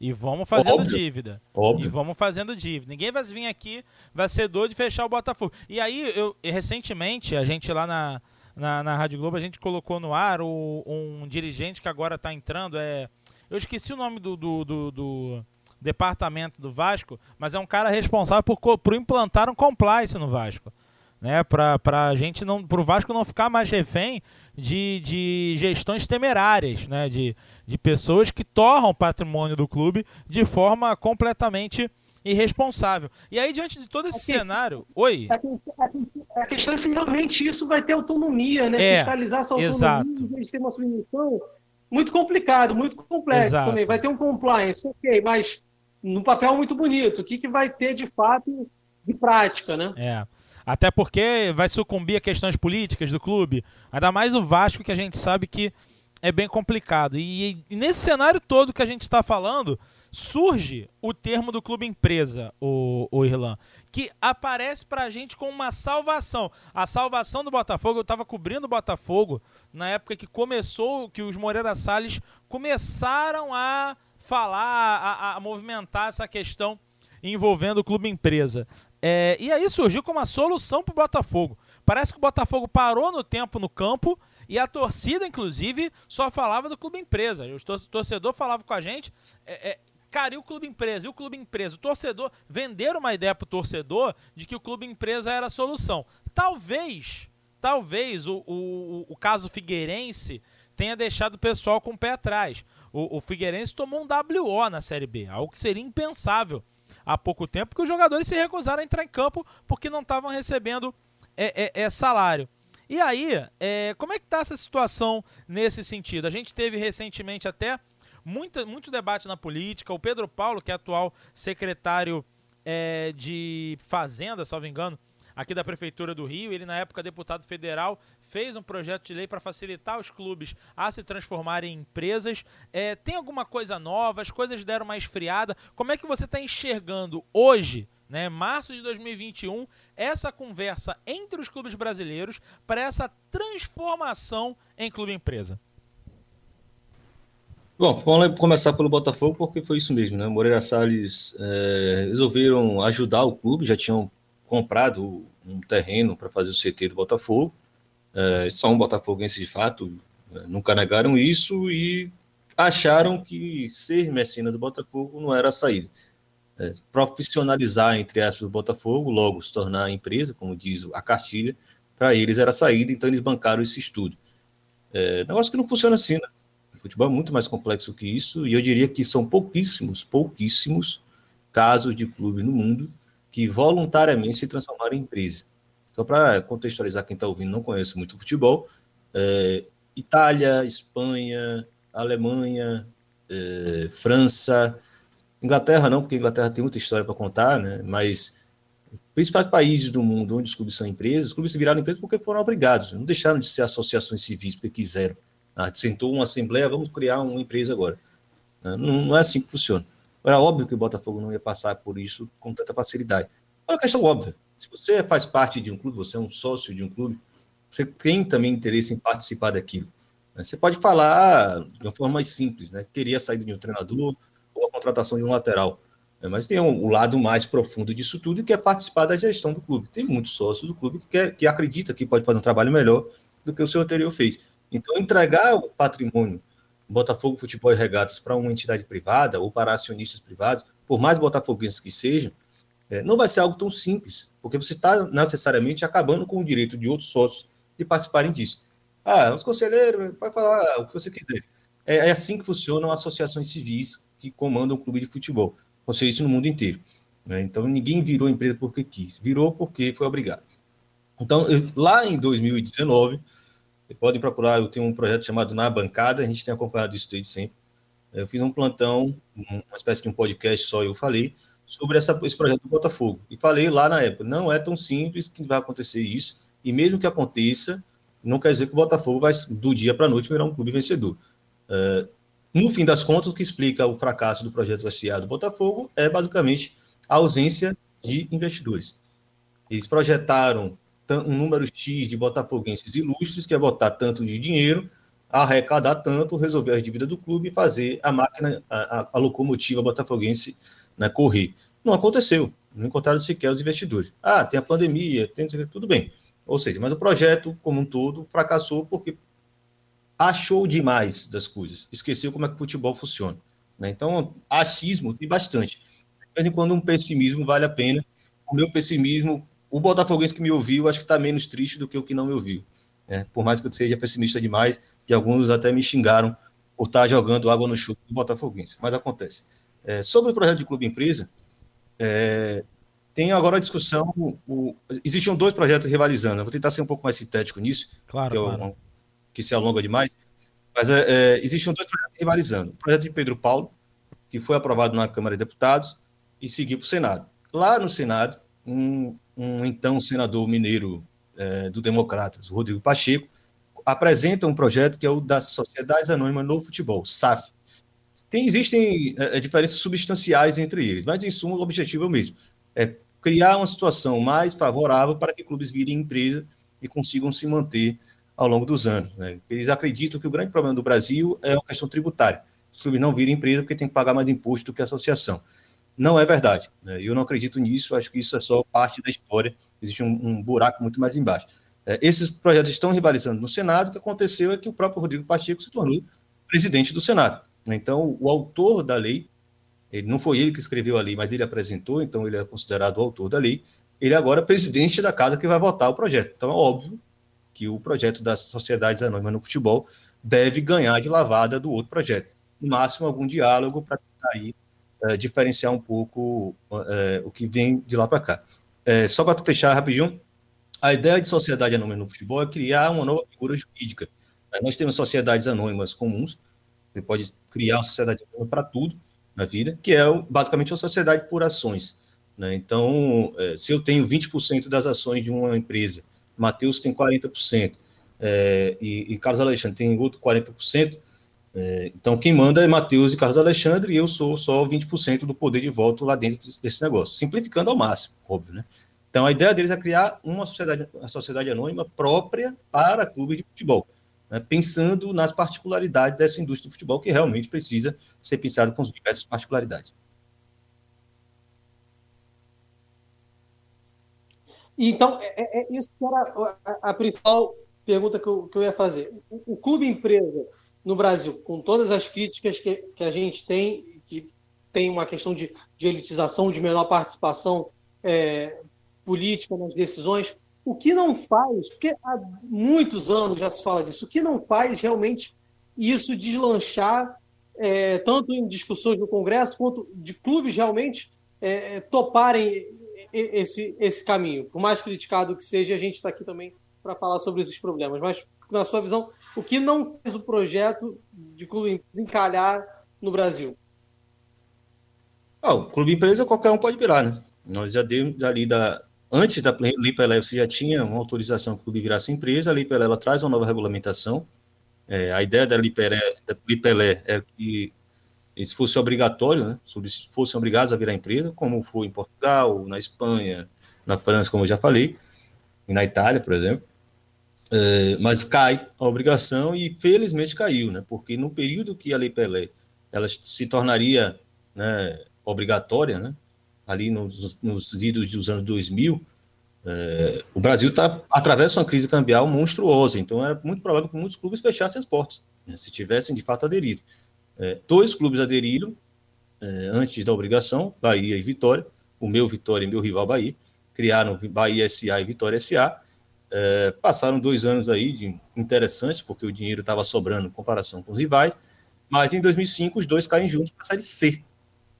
E vamos fazendo Óbvio. dívida. Óbvio. E vamos fazendo dívida. Ninguém vai vir aqui, vai ser doido de fechar o Botafogo. E aí, eu recentemente, a gente lá na, na, na Rádio Globo, a gente colocou no ar o, um dirigente que agora está entrando. É, eu esqueci o nome do, do, do, do, departamento do Vasco, mas é um cara responsável por, por implantar um compliance no Vasco. Né, para a gente não, para o Vasco não ficar mais refém de, de gestões temerárias, né? De, de pessoas que torram o patrimônio do clube de forma completamente irresponsável. E aí, diante de todo esse a cenário. Questão, Oi? A, questão é se realmente isso vai ter autonomia, né? É, Fiscalizar essa autonomia exato. de ter uma submissão. Muito complicado, muito complexo exato. também. Vai ter um compliance, ok, mas no papel muito bonito. O que, que vai ter de fato de prática, né? É. Até porque vai sucumbir a questões políticas do clube. Ainda mais o Vasco, que a gente sabe que é bem complicado. E, e nesse cenário todo que a gente está falando, surge o termo do clube empresa, o, o Irlan, que aparece para a gente como uma salvação. A salvação do Botafogo, eu estava cobrindo o Botafogo na época que começou, que os Moreira Salles começaram a falar, a, a movimentar essa questão envolvendo o clube empresa. É, e aí surgiu como uma solução para o Botafogo. Parece que o Botafogo parou no tempo no campo e a torcida, inclusive, só falava do clube empresa. O torcedor falava com a gente. É, é, Cara, e o clube empresa? E o clube empresa? O torcedor. Venderam uma ideia pro torcedor de que o clube empresa era a solução. Talvez, talvez o, o, o caso Figueirense tenha deixado o pessoal com o pé atrás. O, o Figueirense tomou um WO na Série B, algo que seria impensável há pouco tempo, porque os jogadores se recusaram a entrar em campo porque não estavam recebendo é, é, é, salário. E aí, é, como é que está essa situação nesse sentido? A gente teve recentemente até muita, muito debate na política. O Pedro Paulo, que é atual secretário é, de Fazenda, salvo engano, aqui da Prefeitura do Rio. Ele, na época, deputado federal, fez um projeto de lei para facilitar os clubes a se transformarem em empresas. É, tem alguma coisa nova? As coisas deram uma esfriada. Como é que você está enxergando hoje, né, março de 2021, essa conversa entre os clubes brasileiros para essa transformação em clube-empresa? Bom, vamos começar pelo Botafogo, porque foi isso mesmo, né? Moreira Salles é, resolveram ajudar o clube, já tinham comprado um terreno para fazer o CT do Botafogo. É, são botafoguenses de fato, é, nunca negaram isso e acharam que ser mecenas do Botafogo não era a saída. É, profissionalizar, entre aspas, o Botafogo, logo se tornar empresa, como diz a cartilha, para eles era a saída, então eles bancaram esse estudo. É, negócio que não funciona assim, né? O futebol é muito mais complexo que isso, e eu diria que são pouquíssimos, pouquíssimos casos de clubes no mundo que voluntariamente se transformaram em empresa. Então, para contextualizar quem está ouvindo não conhece muito futebol, é, Itália, Espanha, Alemanha, é, França, Inglaterra não, porque Inglaterra tem muita história para contar, né? mas principais países do mundo onde os clubes são empresas, os clubes se viraram empresas porque foram obrigados, não deixaram de ser associações civis porque quiseram. Ah, sentou uma assembleia, vamos criar uma empresa agora. Ah, não, não, é assim que funciona. Era óbvio que o Botafogo não ia passar por isso com tanta facilidade. É uma questão óbvia. Se você faz parte de um clube, você é um sócio de um clube, você tem também interesse em participar daquilo. Né? Você pode falar de uma forma mais simples, né? Queria a saída de um treinador ou a contratação de um lateral. Né? Mas tem o lado mais profundo disso tudo, que é participar da gestão do clube. Tem muitos sócios do clube que, quer, que acredita que pode fazer um trabalho melhor do que o seu anterior fez. Então, entregar o patrimônio Botafogo Futebol e Regatas para uma entidade privada ou para acionistas privados, por mais botafoguenses que sejam, É, não vai ser algo tão simples, porque você está necessariamente acabando com o direito de outros sócios de participarem disso. Ah, os conselheiros, pode falar o que você quiser. É, é assim que funcionam associações civis que comandam o clube de futebol. Você isso no mundo inteiro. Né? Então, ninguém virou empresa porque quis, virou porque foi obrigado. Então, eu, lá em 2019, podem procurar, eu tenho um projeto chamado Na Bancada, a gente tem acompanhado isso desde sempre. Eu fiz um plantão, uma espécie de um podcast só, eu falei, sobre essa, esse projeto do Botafogo. E falei lá na época, não é tão simples que vai acontecer isso, e mesmo que aconteça, não quer dizer que o Botafogo vai, do dia para a noite, virar um clube vencedor. Uh, no fim das contas, o que explica o fracasso do projeto SA do Botafogo é basicamente a ausência de investidores. Eles projetaram um número X de botafoguenses ilustres, que é botar tanto de dinheiro, arrecadar tanto, resolver as dívidas do clube e fazer a máquina, a, a, locomotiva botafoguense né, correr. Não aconteceu, não encontraram sequer os investidores. Ah, tem a pandemia, tem tudo bem. Ou seja, mas o projeto como um todo fracassou porque achou demais das coisas, esqueceu como é que o futebol funciona. Né? Então, achismo tem bastante. De vez em quando um pessimismo vale a pena. O meu pessimismo, o Botafoguense que me ouviu, acho que está menos triste do que o que não me ouviu. Né? Por mais que eu seja pessimista demais, e alguns até me xingaram por estar tá jogando água no chute do Botafoguense, mas acontece. É, sobre o projeto de clube empresa, é, tem agora a discussão. O, existiam dois projetos rivalizando. Eu vou tentar ser um pouco mais sintético nisso, claro, que, claro. Eu, que se alonga demais. Mas é, é, existiam dois projetos rivalizando. O projeto de Pedro Paulo, que foi aprovado na Câmara de Deputados, e seguiu para o Senado. Lá no Senado, um, um então senador mineiro é, do Democratas, Rodrigo Pacheco, apresenta um projeto que é o das Sociedades Anônimas no Futebol, SAF. Tem, existem é, diferenças substanciais entre eles, mas em suma o objetivo é o mesmo: é criar uma situação mais favorável para que clubes virem empresa e consigam se manter ao longo dos anos. Né? Eles acreditam que o grande problema do Brasil é a questão tributária. Os clubes não viram empresa porque tem que pagar mais imposto do que a associação. Não é verdade. Né? Eu não acredito nisso, acho que isso é só parte da história. Existe um, um buraco muito mais embaixo. É, esses projetos estão rivalizando no Senado. O que aconteceu é que o próprio Rodrigo Pacheco se tornou presidente do Senado. Então, o autor da lei, ele, não foi ele que escreveu a lei, mas ele apresentou, então ele é considerado o autor da lei. Ele agora é presidente da casa que vai votar o projeto. Então, é óbvio que o projeto das sociedades anônimas no futebol deve ganhar de lavada do outro projeto. No máximo, algum diálogo para tentar aí, é, diferenciar um pouco é, o que vem de lá para cá. É, só para fechar rapidinho, a ideia de sociedade anônima no futebol é criar uma nova figura jurídica. Nós temos sociedades anônimas comuns, você pode criar uma sociedade para tudo na vida, que é basicamente uma sociedade por ações. Né? Então, se eu tenho 20% das ações de uma empresa, Matheus tem 40%, é, e, e, Carlos Alexandre tem outro 40%, é, então quem manda é Matheus e Carlos Alexandre, e eu sou só 20% do poder de voto lá dentro desse, negócio, simplificando ao máximo, óbvio, né? Então a ideia deles é criar uma sociedade, uma sociedade anônima própria para clube de futebol né, pensando nas particularidades dessa indústria do futebol, que realmente precisa ser pensado com as diversas particularidades. Então, é, é, é isso que era a, a principal pergunta que eu, que eu ia fazer. O, o, clube empresa no Brasil, com todas as críticas que, que a gente tem, que tem uma questão de, de elitização, de menor participação é, política nas decisões, o que não faz, porque há muitos anos já se fala disso, o que não faz realmente isso deslanchar, é, tanto em discussões no Congresso, quanto de clubes realmente é, é toparem esse, esse caminho. Por mais criticado que seja, a gente está aqui também para falar sobre esses problemas. Mas, na sua visão, o que não fez o projeto de clube encalhar no Brasil? Ah, o clube empresa qualquer um pode virar, né? Nós já demos ali da, Antes da Lei Pelé, você já tinha uma autorização que o clube virasse empresa, a Lei Pelé ela traz uma nova regulamentação. É, a ideia da Lei Pelé, da Lei Pelé é que isso fosse obrigatório, né? Se fossem obrigados a virar empresa, como foi em Portugal, na Espanha, na França, como eu já falei, e na Itália, por exemplo. É, mas cai a obrigação e felizmente caiu, né? Porque no período que a Lei Pelé ela se tornaria né, obrigatória, né? ali nos, nos idos dos anos 2000, é, o Brasil tá, atravessa uma crise cambial monstruosa, então era muito provável que muitos clubes fechassem as portas, né, se tivessem de fato aderido. É, dois clubes aderiram antes da obrigação, Bahia e Vitória, o meu Vitória e meu rival Bahia, criaram Bahia SA e Vitória SA, é, passaram dois anos aí de interessantes, porque o dinheiro estava sobrando em comparação com os rivais, mas em 2005 os dois caem juntos para a Série C,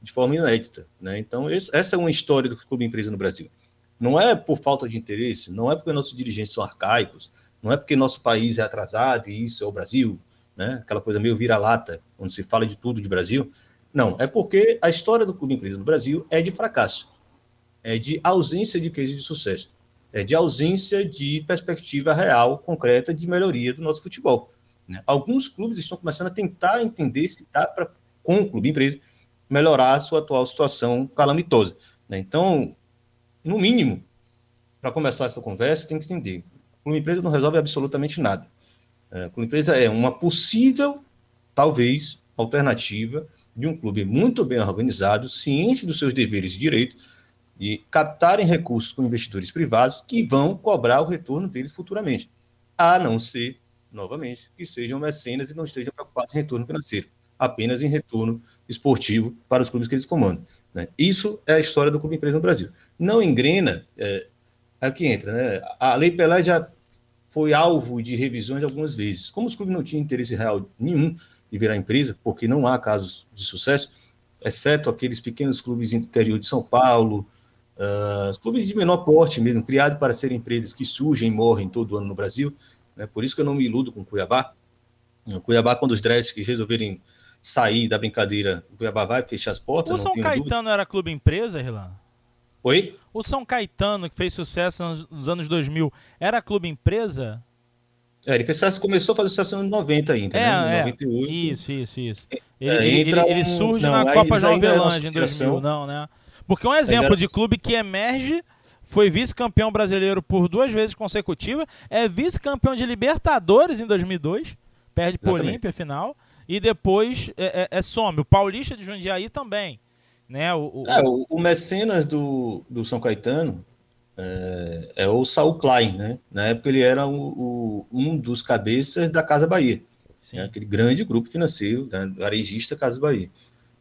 de forma inédita. Né? Então, esse, essa é uma história do clube empresa no Brasil. Não é por falta de interesse, não é porque nossos dirigentes são arcaicos, não é porque nosso país é atrasado e isso é o Brasil, né? aquela coisa meio vira-lata, onde se fala de tudo de Brasil. Não, é porque a história do clube empresa no Brasil é de fracasso, é de ausência de crise de sucesso, de ausência de perspectiva real, concreta, de melhoria do nosso futebol. Né? Alguns clubes estão começando a tentar entender se dá para, com o clube empresa, melhorar a sua atual situação calamitosa. Né? Então, no mínimo, para começar essa conversa, tem que entender. O clube empresa não resolve absolutamente nada. É, o clube empresa é uma possível, talvez, alternativa de um clube muito bem organizado, ciente dos seus deveres e direitos, de captarem recursos com investidores privados que vão cobrar o retorno deles futuramente, a não ser, novamente, que sejam mecenas e não estejam preocupados em retorno financeiro, apenas em retorno esportivo para os clubes que eles comandam. Né? Isso é a história do clube empresa no Brasil. Não engrena, é, é o que entra, né? A Lei Pelé já foi alvo de revisões algumas vezes. Como os clubes não tinham interesse real nenhum de virar empresa, porque não há casos de sucesso, exceto aqueles pequenos clubes interior de São Paulo, uh, os clubes de menor porte mesmo, criados para serem empresas que surgem e morrem todo ano no Brasil. Né? Por isso que eu não me iludo com o Cuiabá. O Cuiabá, quando os Dreads resolverem sair da brincadeira, o Cuiabá vai fechar as portas. O São Caetano dúvida. era clube empresa, Rilan? Oi? O São Caetano, que fez sucesso nos anos 2000, era clube empresa? É, ele fez, começou a fazer sucesso nos 90 ainda, é, né? Em 98. Isso, isso, isso. É, ele, é, ele, ele, surge não, na Copa João Avelange em 2000, não, né? Porque um exemplo de clube que emerge foi vice-campeão brasileiro por duas vezes consecutivas, é vice-campeão de Libertadores em 2002, perde por Olímpia final, e depois é, é, é, some. O Paulista de Jundiaí também. Né? O, o, é, o, o mecenas do, do São Caetano é, é, o Saul Klein, né? Na época ele era o, um dos cabeças da Casa Bahia, né? aquele grande grupo financeiro, né? arejista Casa Bahia.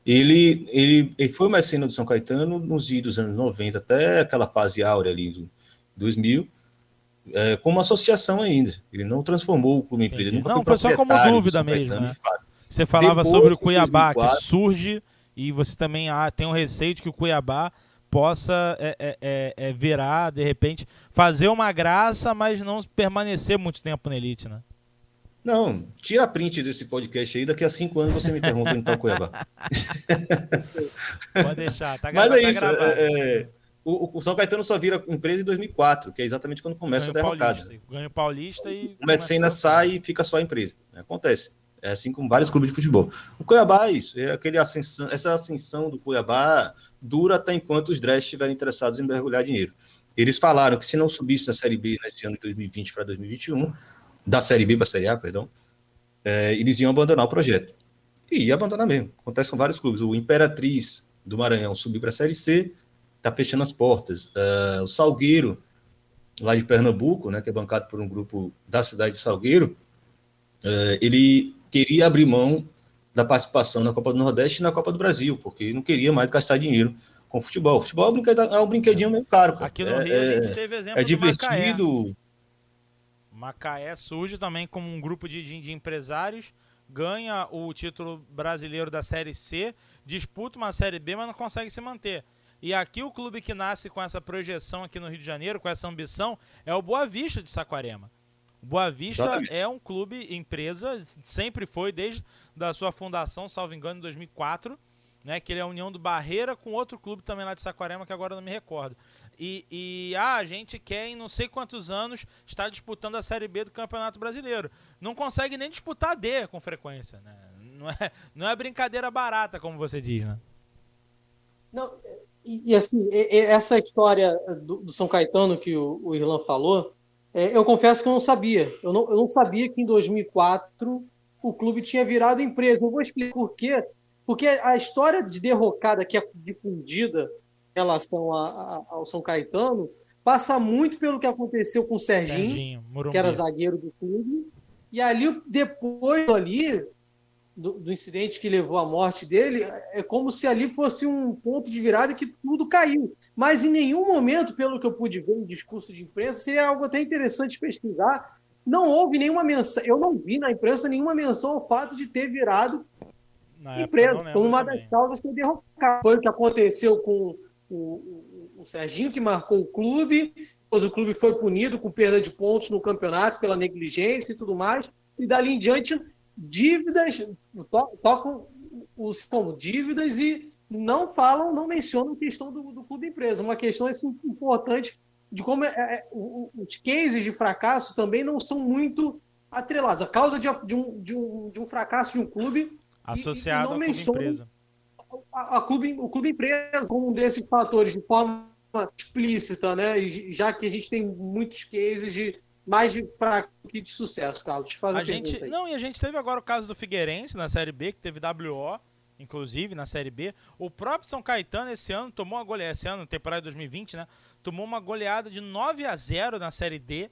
Ele, ele, ele foi o mecenas do São Caetano nos dos anos 90 até aquela fase áurea ali de 2000, é, como associação ainda. Ele não transformou o clube empresa. Nunca não, foi, foi só como dúvida mesmo. Né? Você falava Depois, sobre o Cuiabá, 2004, que surge e você também ah, tem um receio de que o Cuiabá possa é, é, é, é, virar, de repente, fazer uma graça, mas não permanecer muito tempo na elite, né? Não, tira a print desse podcast aí, daqui a cinco anos você me pergunta em tal Cuiabá. Pode deixar, tá gravado. Mas é tá isso, é, é, o, o, São Caetano só vira empresa em 2004, que é exatamente quando começa ganho a derrocada. Ganha o Paulista e... O Mecena sai e fica só a empresa. Acontece. É assim como vários clubes de futebol. O Cuiabá é isso, é aquele ascensão, essa ascensão do Cuiabá dura até enquanto os Dress estiverem interessados em mergulhar dinheiro. Eles falaram que se não subisse da Série B nesse ano de 2020 para 2021, da Série B para a Série A, perdão, é, eles iam abandonar o projeto. E ia abandonar mesmo. Acontece com vários clubes. O Imperatriz do Maranhão subiu para a Série C, está fechando as portas. Uh, o Salgueiro, lá de Pernambuco, né, que é bancado por um grupo da cidade de Salgueiro, uh, ele queria abrir mão da participação na Copa do Nordeste e na Copa do Brasil, porque não queria mais gastar dinheiro com futebol. Futebol é um brinquedinho, é brinquedinho meio caro. Cara. Aqui no é, Rio a gente teve exemplo É divertido. Macaé. Surge também como um grupo de, de, de empresários, ganha o título brasileiro da Série C, disputa uma Série B, mas não consegue se manter. E aqui o clube que nasce com essa projeção aqui no Rio de Janeiro, com essa ambição, é o Boa Vista de Saquarema. Boa Vista Exatamente. é um clube empresa, sempre foi desde da sua fundação, salvo engano, em 2004, né, que ele é a união do Barreira com outro clube também lá de Saquarema, que agora não me recordo. E, e ah, a gente quer em não sei quantos anos estar disputando a Série B do Campeonato Brasileiro. Não consegue nem disputar a D com frequência, né? Não é, não é brincadeira barata, como você diz, né? Não, e, e assim, essa história do, do, São Caetano que o, o Irlan falou, é, eu confesso que eu não sabia. Eu não, eu não sabia que em 2004 o clube tinha virado empresa. Eu vou explicar por quê. Porque a história de derrocada que é difundida em relação a, a, ao São Caetano passa muito pelo que aconteceu com o Serginho, Serginho que era zagueiro do clube. E ali, depois ali, do, do, incidente que levou à morte dele, é como se ali fosse um ponto de virada que tudo caiu. Mas em nenhum momento, pelo que eu pude ver em discurso de imprensa, seria algo até interessante pesquisar. Não houve nenhuma menção, eu não vi na imprensa nenhuma menção ao fato de ter virado na empresa, como uma também. das causas que derrocaram. Foi o que aconteceu com o, o, o Serginho, que marcou o clube, depois o clube foi punido com perda de pontos no campeonato pela negligência e tudo mais, e dali em diante dívidas, to, tocam os como dívidas e não falam, não mencionam a questão do, do clube empresa. Uma questão assim, importante de como é, é, os cases de fracasso também não são muito atrelados. A causa de, de, um, de, um, de um fracasso de um clube associado clube empresa. A, a, clube, o clube empresa como um desses fatores de forma explícita, né? Já que a gente tem muitos cases de mais de fraco que de sucesso, Carlos. Faz a, a gente aí. não e a gente teve agora o caso do Figueirense na Série B que teve WO, inclusive na Série B. O próprio São Caetano esse ano tomou uma goleada esse ano, temporada de 2020, né? Tomou uma goleada de 9 a 0 na Série D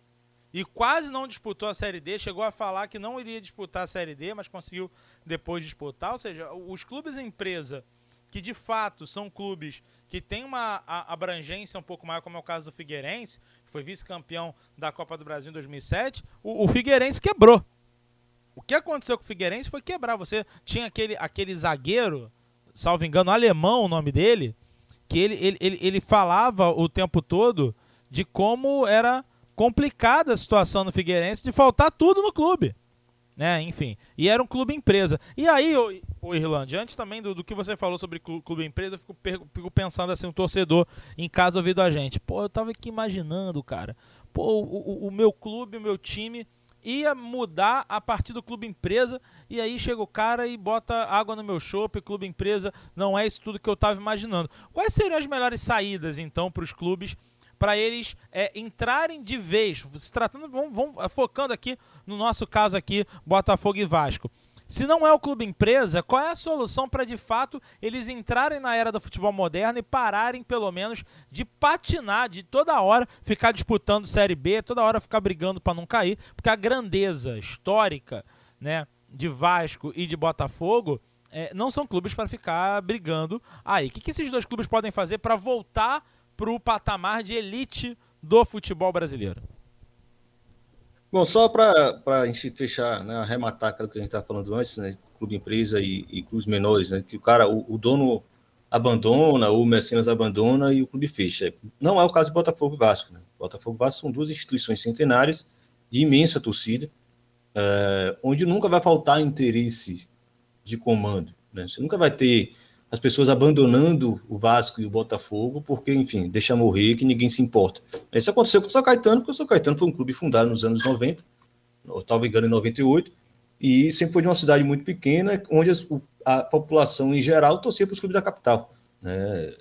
e quase não disputou a Série D. Chegou a falar que não iria disputar a Série D, mas conseguiu depois disputar. Ou seja, os clubes empresa que de fato são clubes que têm uma abrangência um pouco maior, como é o caso do Figueirense, que foi vice-campeão da Copa do Brasil em 2007, o, o, Figueirense quebrou. O que aconteceu com o Figueirense foi quebrar. Você tinha aquele, aquele zagueiro, salvo engano, alemão o nome dele, que ele, ele, ele, ele falava o tempo todo de como era complicada a situação no Figueirense de faltar tudo no clube né? Enfim. E era um clube empresa. E aí, o, o Irlande, antes também do, do, que você falou sobre clube empresa, eu fico, fico, pensando assim, um torcedor em casa ouvindo a gente. Pô, eu tava aqui imaginando, cara. Pô, o, o, meu clube, o meu time ia mudar a partir do clube empresa e aí chega o cara e bota água no meu chopp, clube empresa, não é isso tudo que eu estava imaginando. Quais seriam as melhores saídas então para os clubes para eles é, entrarem de vez, se tratando, vamos, vamos, é, focando aqui no nosso caso aqui, Botafogo e Vasco. Se não é o clube empresa, qual é a solução para de fato eles entrarem na era do futebol moderno e pararem pelo menos de patinar, de toda hora ficar disputando Série B, toda hora ficar brigando para não cair, porque a grandeza histórica, né, de Vasco e de Botafogo é, não são clubes para ficar brigando aí. O que, que esses dois clubes podem fazer para voltar para o patamar de elite do futebol brasileiro? Bom, só para a gente fechar, né, arrematar aquilo que a gente estava falando antes, né, clube empresa e, e clubes menores, né, que o cara, o, o, dono abandona, o mecenas abandona e o clube fecha. Não é o caso de Botafogo e Vasco. Né? Botafogo e Vasco são duas instituições centenárias de imensa torcida, é, onde nunca vai faltar interesse de comando. Né? Você nunca vai ter as pessoas abandonando o Vasco e o Botafogo, porque, enfim, deixa morrer que ninguém se importa. Isso aconteceu com o São Caetano, porque o São Caetano foi um clube fundado nos anos 90, estava engano em 98, e sempre foi de uma cidade muito pequena, onde a população em geral torcia para os clubes da capital. Né?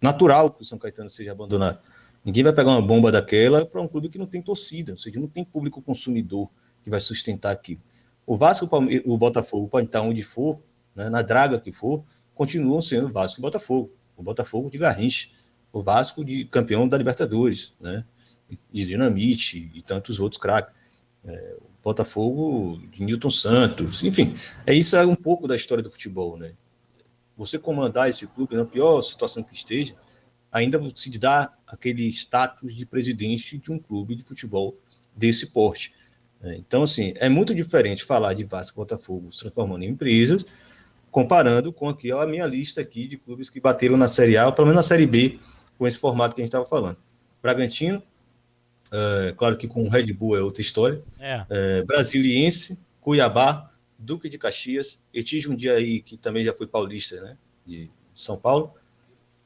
Natural que o São Caetano seja abandonado. Ninguém vai pegar uma bomba daquela para um clube que não tem torcida, ou seja, não tem público consumidor que vai sustentar aquilo. O Vasco, o Botafogo, pode estar onde for, né, na draga que for, continuam sendo Vasco e Botafogo. O Botafogo de Garrincha, o Vasco de campeão da Libertadores, né? E Dinamite e tantos outros craques. É, o Botafogo de Newton Santos, enfim, é isso é um pouco da história do futebol, né? Você comandar esse clube na pior situação que esteja, ainda se dá aquele status de presidente de um clube de futebol desse porte. É, então, assim, é muito diferente falar de Vasco e Botafogo se transformando em empresas comparando com aqui ó, a minha lista aqui de clubes que bateram na Série A, ou pelo menos na Série B, com esse formato que a gente estava falando. Bragantino, é, claro que com o Red Bull é outra história. É. É, Brasiliense, Cuiabá, Duque de Caxias, Etige um dia aí que também já foi paulista, né? De São Paulo.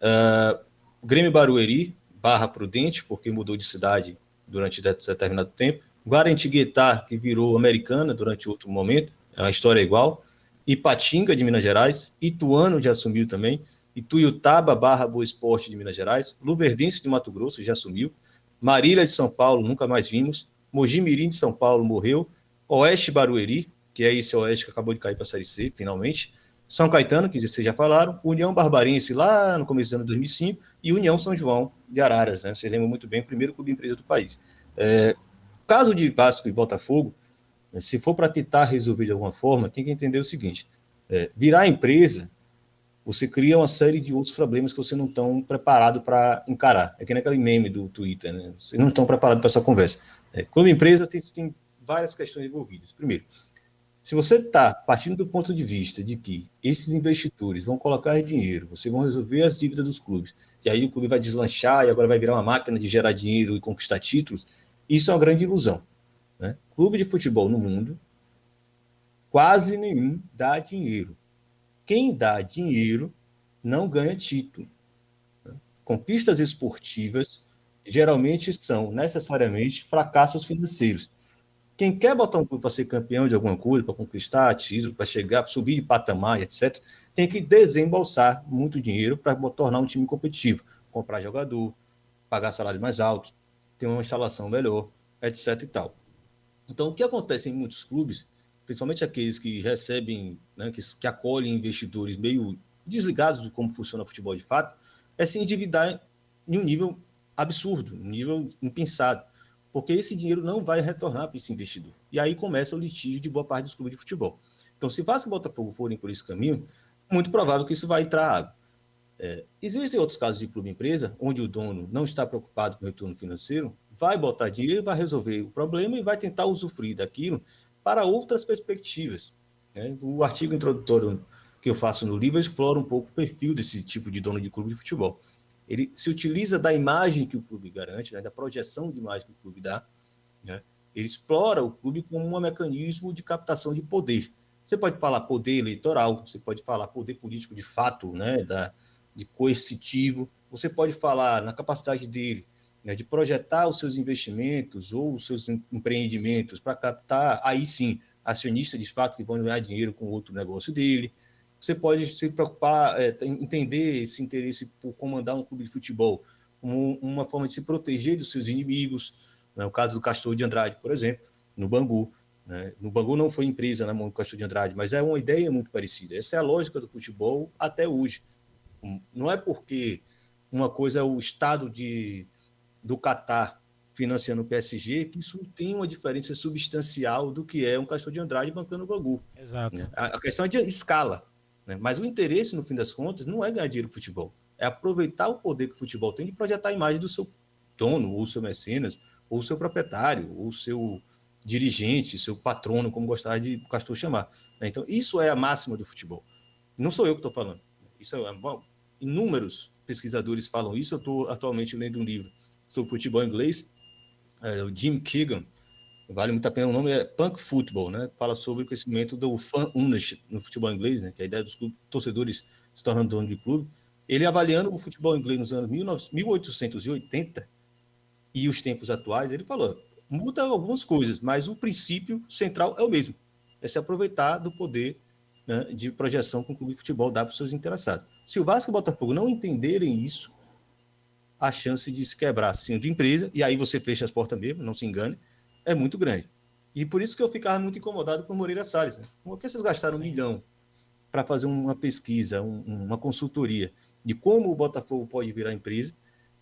É, Grêmio Barueri, Barra Prudente, porque mudou de cidade durante determinado tempo. Guarantiguetá, que virou americana durante outro momento, a história é igual. Ipatinga, de Minas Gerais, Ituano já assumiu também, Ituiutaba barra Boa Esporte de Minas Gerais, Luverdense de Mato Grosso já assumiu, Marília de São Paulo, nunca mais vimos, Mogi Mirim de São Paulo morreu, Oeste Barueri, que é esse Oeste que acabou de cair para a Série C, finalmente, São Caetano, que vocês já falaram, União Barbarense lá no começo do ano de 2005 e União São João de Araras, né? Vocês lembram muito bem, o primeiro clube empresa do país. É, caso de Vasco e Botafogo, Se for para tentar resolver de alguma forma, tem que entender o seguinte: é, virar empresa, você cria uma série de outros problemas que você não está preparado para encarar. É que nem aquele meme do Twitter, né? Vocês não estão preparados para essa conversa. É, como empresa, tem, tem várias questões envolvidas. Primeiro, se você está partindo do ponto de vista de que esses investidores vão colocar dinheiro, vocês vão resolver as dívidas dos clubes, e aí o clube vai deslanchar e agora vai virar uma máquina de gerar dinheiro e conquistar títulos, isso é uma grande ilusão. Né? Clube de futebol no mundo, quase nenhum dá dinheiro. Quem dá dinheiro não ganha título. Né? Conquistas esportivas geralmente são necessariamente fracassos financeiros. Quem quer botar um clube para ser campeão de alguma coisa, para conquistar título, para chegar, subir de patamar, etc., tem que desembolsar muito dinheiro para tornar um time competitivo, comprar jogador, pagar salário mais alto, ter uma instalação melhor, etc. e tal. Então, o que acontece em muitos clubes, principalmente aqueles que recebem, né, que, que acolhem investidores meio desligados de como funciona o futebol de fato, é se endividar em um nível absurdo, um nível impensado porque esse dinheiro não vai retornar para esse investidor. E aí começa o litígio de boa parte dos clubes de futebol. Então, se Vasco e Botafogo forem por esse caminho, muito provável que isso vai entrar água. É, existem outros casos de clube-empresa, onde o dono não está preocupado com o retorno financeiro, vai botar dinheiro, vai resolver o problema e vai tentar usufruir daquilo para outras perspectivas. Né? O artigo introdutório que eu faço no livro explora um pouco o perfil desse tipo de dono de clube de futebol ele se utiliza da imagem que o clube garante, né, da projeção de imagem que o clube dá, né, ele explora o clube como um mecanismo de captação de poder. Você pode falar poder eleitoral, você pode falar poder político de fato, né, da, de coercitivo, você pode falar na capacidade dele né, de projetar os seus investimentos ou os seus empreendimentos para captar, aí sim, acionistas de fato que vão ganhar dinheiro com outro negócio dele você pode se preocupar, é, entender esse interesse por comandar um clube de futebol como uma forma de se proteger dos seus inimigos. Né? O caso do Castor de Andrade, por exemplo, no Bangu. Né? No Bangu não foi empresa na mão do Castor de Andrade, mas é uma ideia muito parecida. Essa é a lógica do futebol até hoje. Não é porque uma coisa é o estado de, do Catar financiando o PSG, que isso tem uma diferença substancial do que é um Castor de Andrade bancando o Bangu. Exato. Né? A questão é de escala. Né? Mas o interesse, no fim das contas, não é ganhar dinheiro com futebol, é aproveitar o poder que o futebol tem de projetar a imagem do seu dono, ou seu mecenas, ou seu proprietário, ou seu dirigente, seu patrono, como gostava de Castor chamar. Né? Então, isso é a máxima do futebol. Não sou eu que estou falando. Isso é, bom, inúmeros pesquisadores falam isso. Eu estou atualmente lendo um livro sobre futebol inglês, é, o Jim Keegan, Vale muito a pena. O nome é Punk Football, né? Fala sobre o crescimento do fan ownership no futebol inglês, né? Que é a ideia dos clubes, torcedores se tornando dono de clube. Ele avaliando o futebol inglês nos anos 1880 e os tempos atuais, ele falou: muda algumas coisas, mas o princípio central é o mesmo. É se aproveitar do poder né, de projeção que o clube de futebol dá para os seus interessados. Se o Vasco e o Botafogo não entenderem isso, a chance de se quebrar assim de empresa, e aí você fecha as portas mesmo, não se engane, é muito grande. E por isso que eu ficava muito incomodado com o Moreira Salles. Né? Por que vocês gastaram Sim. um milhão para fazer uma pesquisa, um, uma consultoria de como o Botafogo pode virar empresa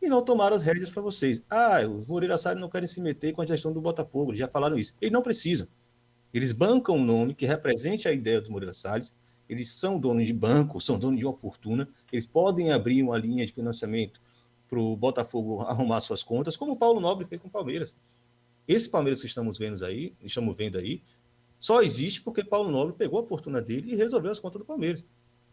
e não tomaram as rédeas para vocês? Ah, os Moreira Salles não querem se meter com a gestão do Botafogo, eles já falaram isso. Eles não precisam. Eles bancam um nome que represente a ideia dos Moreira Salles, eles são donos de banco, são donos de uma fortuna, eles podem abrir uma linha de financiamento para o Botafogo arrumar suas contas, como o Paulo Nobre fez com o Palmeiras. Esse Palmeiras que estamos vendo aí, estamos vendo aí, só existe porque Paulo Nobre pegou a fortuna dele e resolveu as contas do Palmeiras.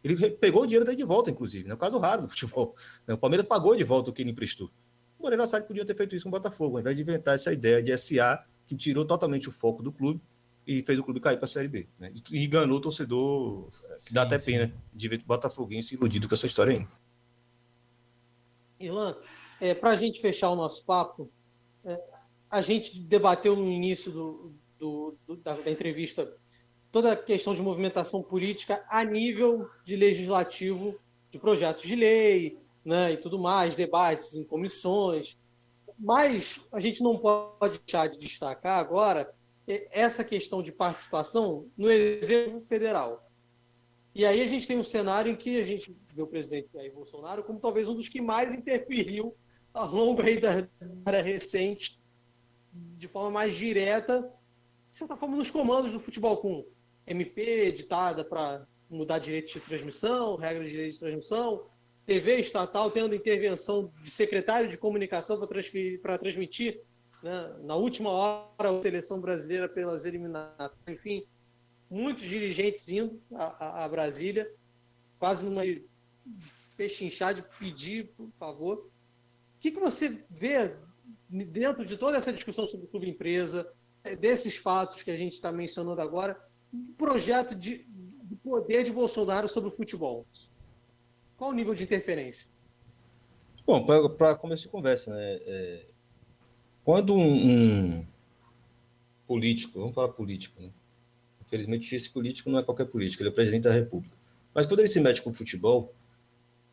Ele pegou o dinheiro daí de volta, inclusive. É né? um caso raro do futebol. O Palmeiras pagou de volta o que ele emprestou. O Moreira Salles podia ter feito isso com o Botafogo, ao invés de inventar essa ideia de SA, que tirou totalmente o foco do clube e fez o clube cair para a Série B. Né? E enganou o torcedor, que sim, dá até sim. pena de ver o Botafoguense iludido com essa história aí. Irlan, é, para a gente fechar o nosso papo, é, a gente debateu no início do, do, do, da, da, entrevista toda a questão de movimentação política a nível de legislativo, de projetos de lei né, e tudo mais, debates em comissões. Mas a gente não pode deixar de destacar agora essa questão de participação no Executivo Federal. E aí a gente tem um cenário em que a gente vê o presidente Jair Bolsonaro como talvez um dos que mais interferiu ao longo aí da era recente de forma mais direta. De certa forma, nos comandos do futebol, com MP editada para mudar direitos de transmissão, regras de direitos de transmissão, TV estatal tendo intervenção de secretário de comunicação para transmitir né, na última hora a seleção brasileira pelas eliminatórias, enfim, muitos dirigentes indo a, a, a Brasília, quase numa pechinchar de pedir, por favor. O que, que você vê dentro de toda essa discussão sobre o clube empresa, desses fatos que a gente está mencionando agora, um projeto de, de poder de Bolsonaro sobre o futebol? Qual o nível de interferência? Bom, para começo de conversa, né? É, quando um, um, político, vamos falar político, né? Infelizmente, esse político não é qualquer político, ele é presidente da República. Mas quando ele se mete com o futebol,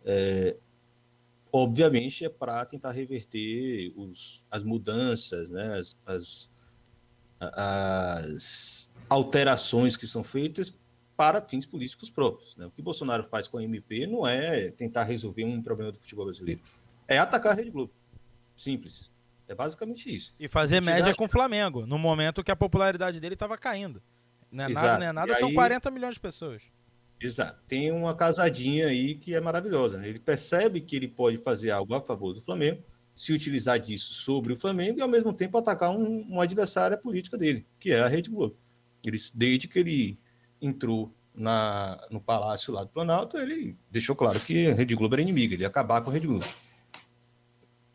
é, obviamente é para tentar reverter os, as mudanças, né? as, as, as alterações que são feitas para fins políticos próprios. Né? O que Bolsonaro faz com a MP não é tentar resolver um problema do futebol brasileiro, é atacar a Rede Globo. Simples. É basicamente isso. E fazer média com o Flamengo, no momento que a popularidade dele estava caindo. Não é Exato. nada, não é nada, e são aí... 40 milhões de pessoas. Exato. Tem uma casadinha aí que é maravilhosa. Né? Ele percebe que ele pode fazer algo a favor do Flamengo, se utilizar disso sobre o Flamengo e, ao mesmo tempo, atacar um, uma adversária política dele, que é a Rede Globo. Ele, desde que ele entrou na, no palácio lá do Planalto, ele deixou claro que a Rede Globo era inimiga, ele ia acabar com a Rede Globo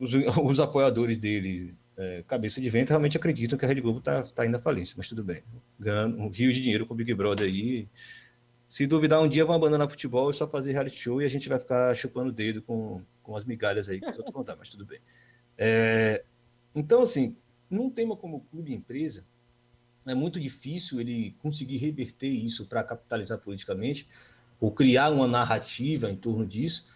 os, os apoiadores dele, é, cabeça de vento, realmente acreditam que a Rede Globo está tá indo à falência, mas tudo bem. Ganhando um rio de dinheiro com o Big Brother aí. Se duvidar, um dia vão abandonar futebol e só fazer reality show e a gente vai ficar chupando o dedo com, com as migalhas aí que os dar, mas tudo bem. É, então, assim, num tema como clube empresa, é muito difícil ele conseguir reverter isso para capitalizar politicamente ou criar uma narrativa em torno disso,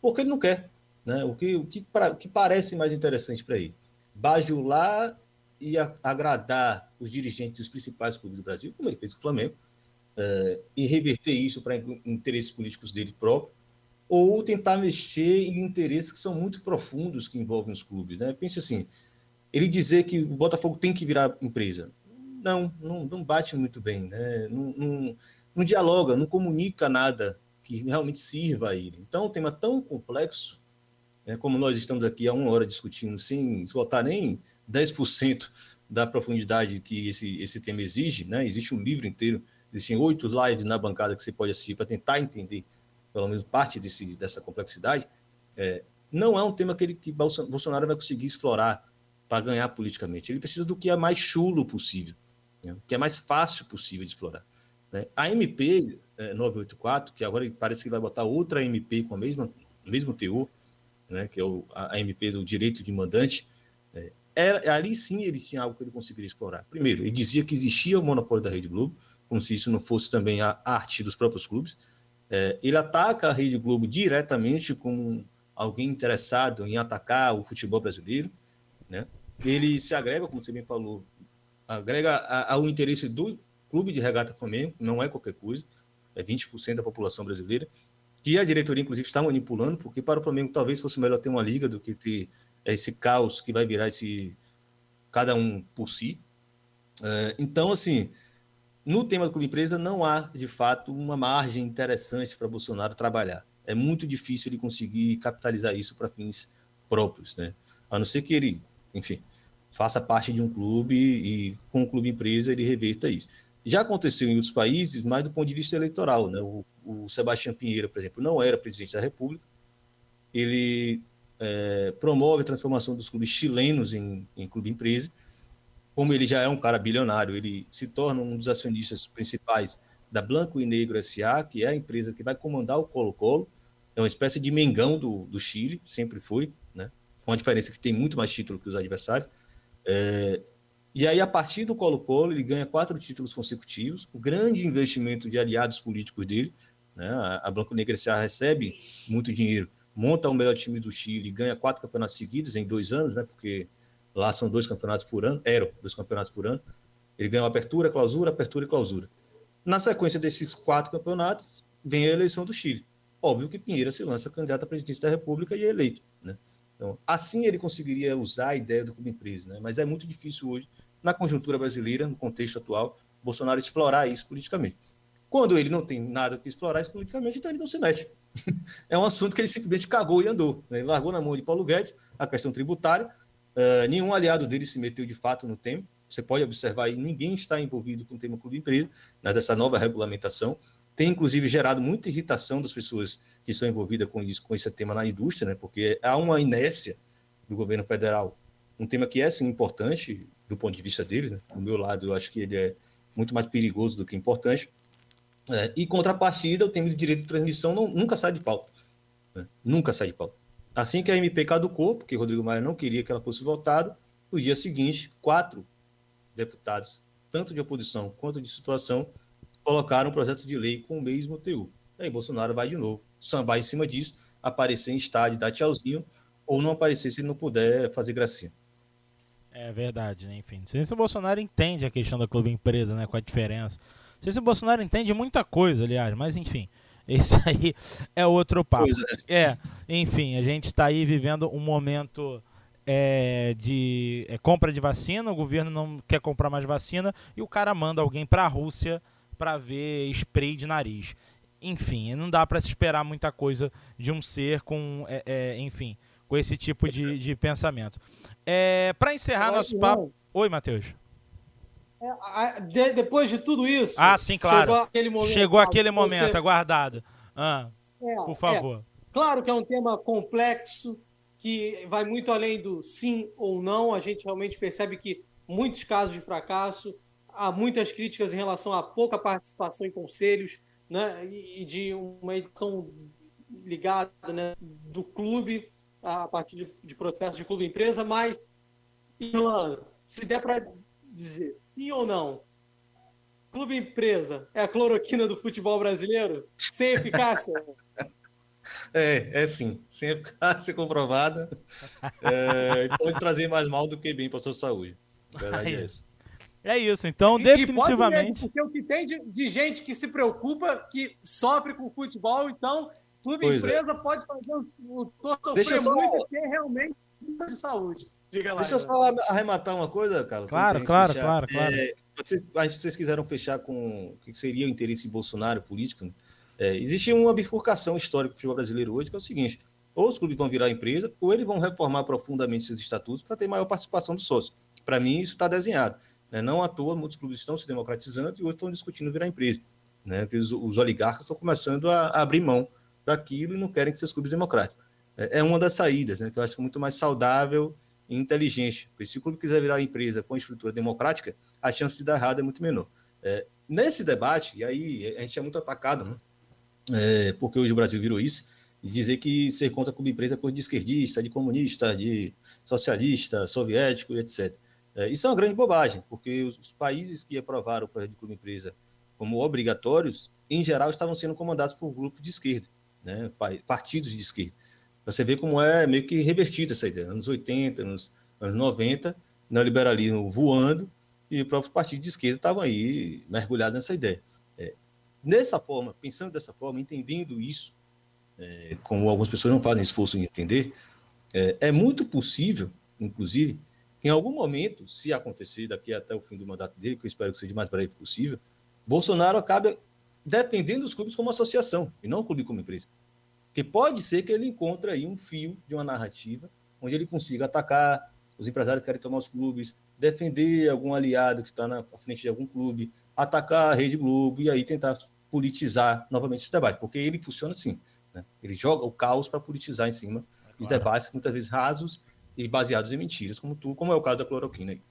porque ele não quer. Né? O, que, o, que, pra, o que parece mais interessante para ele? Bajular e a, agradar os dirigentes dos principais clubes do Brasil, como ele fez com o Flamengo, é, e reverter isso para interesses políticos dele próprio, ou tentar mexer em interesses que são muito profundos que envolvem os clubes. Né? Pense assim, ele dizer que o Botafogo tem que virar empresa. Não, não, não bate muito bem, né? não, não, não dialoga, não comunica nada que realmente sirva a ele. Então, é um tema tão complexo é, como nós estamos aqui há uma hora discutindo, sem esgotar nem 10% da profundidade que esse, esse tema exige, né? existe um livro inteiro, existem oito lives na bancada que você pode assistir para tentar entender, pelo menos, parte desse, dessa complexidade. É, não é um tema que, ele, que Bolsonaro vai conseguir explorar para ganhar politicamente. Ele precisa do que é mais chulo possível, né? que é mais fácil possível de explorar. Né? A MP é, 984, que agora parece que vai botar outra MP com o mesmo teor, né, que é o, a, MP do direito de mandante, é, era, ali sim ele tinha algo que ele conseguiria explorar. Primeiro, ele dizia que existia o monopólio da Rede Globo, como se isso não fosse também a arte dos próprios clubes. É, ele ataca a Rede Globo diretamente como alguém interessado em atacar o futebol brasileiro. Né? Ele se agrega, como você bem falou, agrega ao interesse do clube de regata Flamengo, não é qualquer coisa, é 20% da população brasileira que a diretoria, inclusive, está manipulando, porque para o Flamengo talvez fosse melhor ter uma liga do que ter esse caos que vai virar esse cada um por si. É, então, assim, no tema do clube empresa não há, de fato, uma margem interessante para Bolsonaro trabalhar. É muito difícil ele conseguir capitalizar isso para fins próprios, né? A não ser que ele, enfim, faça parte de um clube e com o clube empresa ele reverta isso. Já aconteceu em outros países, mas do ponto de vista eleitoral. Né? O, o Sebastião Pinheiro, por exemplo, não era presidente da República. Ele é, promove a transformação dos clubes chilenos em, em clube empresa. Como ele já é um cara bilionário, ele se torna um dos acionistas principais da Blanco e Negro SA, que é a empresa que vai comandar o Colo-Colo. É uma espécie de Mengão do, do Chile, sempre foi, né? com a diferença que tem muito mais título que os adversários. É, e aí, a partir do Colo-Colo, ele ganha quatro títulos consecutivos, o grande investimento de aliados políticos dele. Né? A Blanco Negra SA recebe muito dinheiro, monta o melhor time do Chile, ganha quatro campeonatos seguidos em dois anos, né? porque lá são dois campeonatos por ano, eram dois campeonatos por ano. Ele ganha apertura, clausura, apertura e clausura. Na sequência desses quatro campeonatos, vem a eleição do Chile. Óbvio que Pinheira se lança candidato a presidente da República e é eleito. Né? Então, assim ele conseguiria usar a ideia do clube empresa, né? mas é muito difícil hoje na conjuntura brasileira, no contexto atual, Bolsonaro explorar isso politicamente. Quando ele não tem nada que explorar politicamente, então ele não se mexe. é um assunto que ele simplesmente cagou e andou. Né? Ele largou na mão de Paulo Guedes a questão tributária. Uh, nenhum aliado dele se meteu de fato no tema. Você pode observar aí, ninguém está envolvido com o tema clube empresa, né, dessa nova regulamentação. Tem, inclusive, gerado muita irritação das pessoas que estão envolvidas com isso, com esse tema na indústria, né, porque há uma inércia do governo federal. Um tema que é, sim, importante do ponto de vista dele. Né? Do meu lado, eu acho que ele é muito mais perigoso do que importante. É, e contrapartida, o tema de direito de transmissão não, nunca sai de pauta. Né? Nunca sai de pauta. Assim que a MP caducou, porque Rodrigo Maia não queria que ela fosse votada, no dia seguinte, quatro deputados, tanto de oposição quanto de situação, colocaram um projeto de lei com o mesmo teor. Aí Bolsonaro vai de novo, sambar em cima disso, aparecer em estádio, dar tchauzinho, ou não aparecer se ele não puder fazer gracinha. É verdade, né? Enfim, se o Bolsonaro entende a questão da clube empresa, né? Com a diferença. Não sei se o Bolsonaro entende muita coisa, aliás, mas enfim. Esse aí é outro papo. É. é, enfim, a gente está aí vivendo um momento é, de é, compra de vacina, o governo não quer comprar mais vacina e o cara manda alguém para a Rússia para ver spray de nariz. Enfim, não dá para se esperar muita coisa de um ser com, é, é enfim, com esse tipo de, de pensamento. É, para encerrar nosso papo. Oi, Matheus. É, de, depois de tudo isso. Ah, sim, claro. Chegou aquele momento, chegou aquele momento você... aguardado. Ah, é, por favor. É. Claro que é um tema complexo, que vai muito além do sim ou não. A gente realmente percebe que muitos casos de fracasso, há muitas críticas em relação à pouca participação em conselhos né, e de uma edição ligada né, do clube a partir de, de processos de clube-empresa, mas, Irlanda, se der para dizer sim ou não, clube-empresa é a cloroquina do futebol brasileiro? Sem eficácia? É, é sim, sem eficácia comprovada. É, pode trazer mais mal do que bem para a sua saúde. A verdade é essa. É isso, então, e, definitivamente. E porque o que tem de, de, gente que se preocupa, que sofre com o futebol, então Clube pois é. empresa é. pode fazer o, o sofrer só... muito e ter realmente de saúde. Diga lá, Deixa eu só arrematar uma coisa, Carlos. Claro, claro, claro, claro. É, vocês, vocês quiseram fechar com o que seria o interesse de Bolsonaro político. Né? É, existe uma bifurcação histórica do futebol brasileiro hoje, que é o seguinte: ou os clubes vão virar empresa, ou eles vão reformar profundamente seus estatutos para ter maior participação do sócio. Para mim, isso está desenhado. Né? Não à toa, muitos clubes estão se democratizando e outros estão discutindo virar empresa. Né? Os, os oligarcas estão começando a, a abrir mão daquilo e não querem que seus clubes democráticos. É, é uma das saídas, né, que eu acho muito mais saudável e inteligente. Porque se o clube quiser virar empresa com estrutura democrática, a chance de dar errado é muito menor. É, nesse debate, e aí a gente é muito atacado, né, é, porque hoje o Brasil virou isso, e dizer que ser contra clube empresa é coisa de esquerdista, de comunista, de socialista, soviético, etc. É, isso é uma grande bobagem, porque os, os países que aprovaram o projeto de clube empresa como obrigatórios, em geral, estavam sendo comandados por grupos de esquerda né, partidos de esquerda. Você vê como é meio que revertida essa ideia. Anos 80, anos, anos 90, neoliberalismo voando e o próprio partido de esquerda estavam aí mergulhados nessa ideia. É, dessa forma, pensando dessa forma, entendendo isso, é, como algumas pessoas não fazem esforço em entender, é, é muito possível, inclusive, que em algum momento, se acontecer daqui até o fim do mandato dele, que eu espero que seja o mais breve possível, Bolsonaro acabe dependendo dos clubes como associação, e não o clube como empresa. Porque pode ser que ele encontre aí um fio de uma narrativa onde ele consiga atacar os empresários que querem tomar os clubes, defender algum aliado que está na frente de algum clube, atacar a Rede Globo e aí tentar politizar novamente esse debate, porque ele funciona assim. Né? Ele joga o caos para politizar em cima é claro. debates muitas vezes rasos e baseados em mentiras, como tu, como é o caso da cloroquina aí.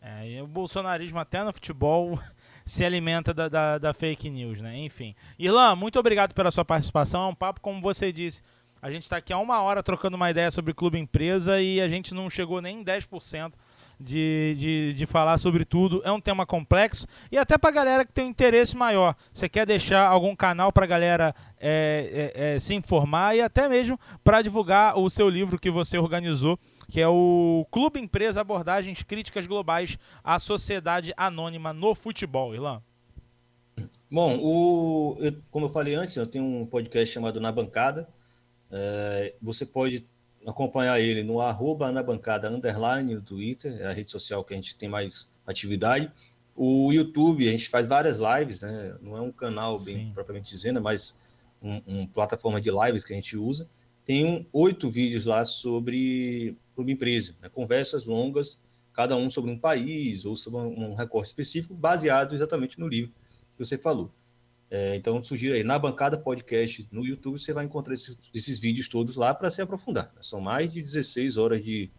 É, o bolsonarismo até no futebol se alimenta da, da, da, fake news, né? Enfim. Irlan, muito obrigado pela sua participação. É um papo, como você disse, a gente está aqui há uma hora trocando uma ideia sobre clube empresa e a gente não chegou nem em 10% de, de, de falar sobre tudo. É um tema complexo e até para galera que tem um interesse maior. Você quer deixar algum canal para a galera é, é, é, se informar e até mesmo para divulgar o seu livro que você organizou que é o Clube Empresa Abordagens Críticas Globais à Sociedade Anônima no Futebol, Ilan. Bom, o, eu, como eu falei antes, eu tenho um podcast chamado Na Bancada. É, você pode acompanhar ele no arroba na bancada underline no Twitter, é a rede social que a gente tem mais atividade. O YouTube, a gente faz várias lives, né? Não é um canal bem Sim. propriamente dizendo, mas uma um plataforma de lives que a gente usa. Tem um, oito vídeos lá sobre clube empresa, né? conversas longas, cada um sobre um país ou sobre um, recorte específico, baseado exatamente no livro que você falou. É, então, sugiro aí, na bancada podcast no YouTube, você vai encontrar esses, esses vídeos todos lá para se aprofundar. Né? São mais de 16 horas de,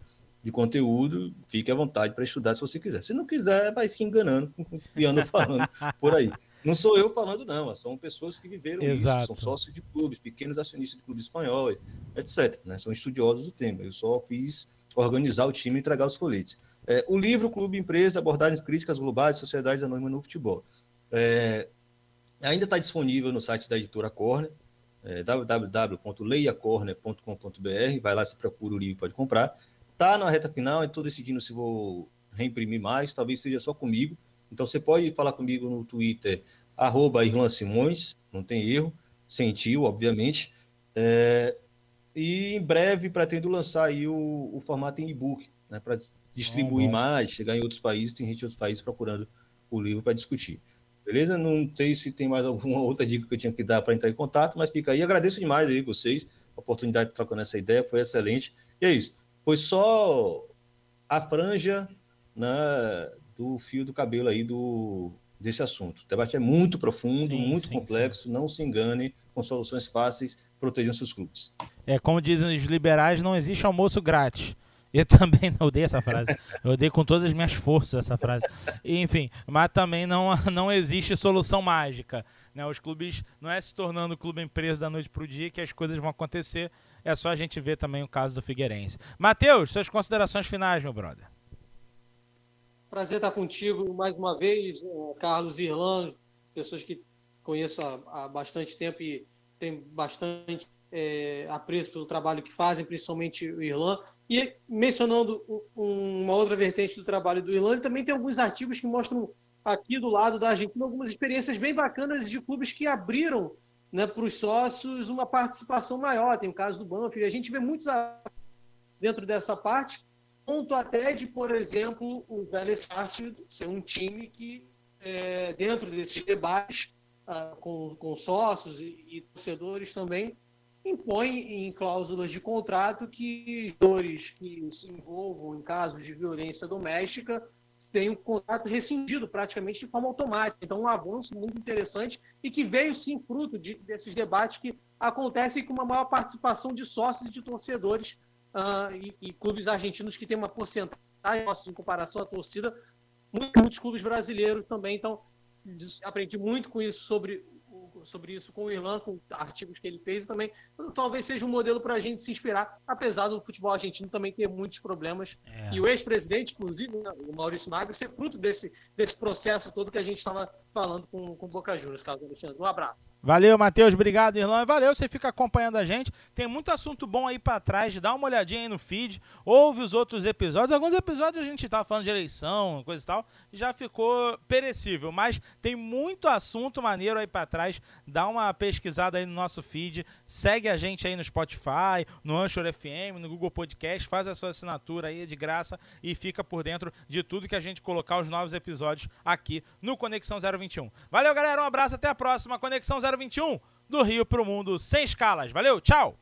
de conteúdo, fique à vontade para estudar se você quiser. Se não quiser, vai se enganando que anda falando por aí. Não sou eu falando, não, são pessoas que viveram Exato. isso, são sócios de clubes, pequenos acionistas de clubes espanhóis, etc. Né? São estudiosos do tema. Eu só fiz organizar o time e entregar os coletes. É, o livro Clube Empresa, abordagens críticas globais, sociedades anônimas no futebol. É, ainda está disponível no site da editora Corner, é, www.leiacorner.com.br. Vai lá, se procura o livro, pode comprar. Está na reta final, estou decidindo se vou reimprimir mais, talvez seja só comigo. Então você pode falar comigo no Twitter, arroba Irlan Simões, não tem erro, sentiu, obviamente. É, e em breve pretendo lançar aí o, o formato em e-book, né, para distribuir mais, chegar em outros países, tem gente de outros países procurando o livro para discutir. Beleza? Não sei se tem mais alguma outra dica que eu tinha que dar para entrar em contato, mas fica aí. Agradeço demais aí vocês, a oportunidade de trocar essa ideia, foi excelente. E é isso. Foi só a franja né, do fio do cabelo aí do, desse assunto. O debate é muito profundo, sim, muito sim, complexo, sim. não se engane com soluções fáceis, protejam seus clubes. É, como dizem os liberais, não existe almoço grátis. Eu também odeio essa frase. Eu odeio com todas as minhas forças essa frase. Enfim, mas também não, não existe solução mágica. Né? Os clubes não é se tornando clube empresa da noite para o dia que as coisas vão acontecer. É só a gente ver também o caso do Figueirense. Matheus, suas considerações finais, meu brother. Prazer estar contigo mais uma vez, eh, Carlos Irlan, pessoas que conheço há, há bastante tempo e tem bastante é, apreço pelo trabalho que fazem, principalmente o Irlan. E mencionando um, uma outra vertente do trabalho do Irlan, também tem alguns artigos que mostram aqui do lado da Argentina algumas experiências bem bacanas de clubes que abriram né, para os sócios uma participação maior. Tem o caso do Banfield. A gente vê muitos dentro dessa parte, ponto até de, por exemplo, o Vélez Sarsfield ser um time que, é, dentro desses debates ah, com, com sócios e, e torcedores também, impõe em cláusulas de contrato que jogadores que se envolvam em casos de violência doméstica tenham o contrato rescindido praticamente de forma automática. Então, um avanço muito interessante e que veio sim fruto de, desses debates que acontecem com uma maior participação de sócios e de torcedores uh, e, e, clubes argentinos que têm uma porcentagem em comparação à torcida, muitos, muitos clubes brasileiros também. Então, aprendi muito com isso sobre sobre isso com o Irlan, com artigos que ele fez e também talvez seja um modelo para a gente se inspirar, apesar do futebol argentino também ter muitos problemas. É. E o ex-presidente, inclusive, né, o Maurício Magro, ser fruto desse, desse processo todo que a gente estava falando com, com Boca Juniors, Carlos Alexandre. Um abraço. Valeu, Matheus. Obrigado, Irlan. Valeu, você fica acompanhando a gente. Tem muito assunto bom aí para trás. Dá uma olhadinha aí no feed. Ouve os outros episódios. Alguns episódios a gente tava falando de eleição, coisa e tal. Já ficou perecível. Mas tem muito assunto maneiro aí para trás. Dá uma pesquisada aí no nosso feed. Segue a gente aí no Spotify, no Anchor FM, no Google Podcast. Faz a sua assinatura aí de graça e fica por dentro de tudo que a gente colocar os novos episódios aqui no Conexão 021. Valeu, galera. Um abraço. Até a próxima. Conexão 021 021 do Rio para o Mundo sem escalas. Valeu, tchau!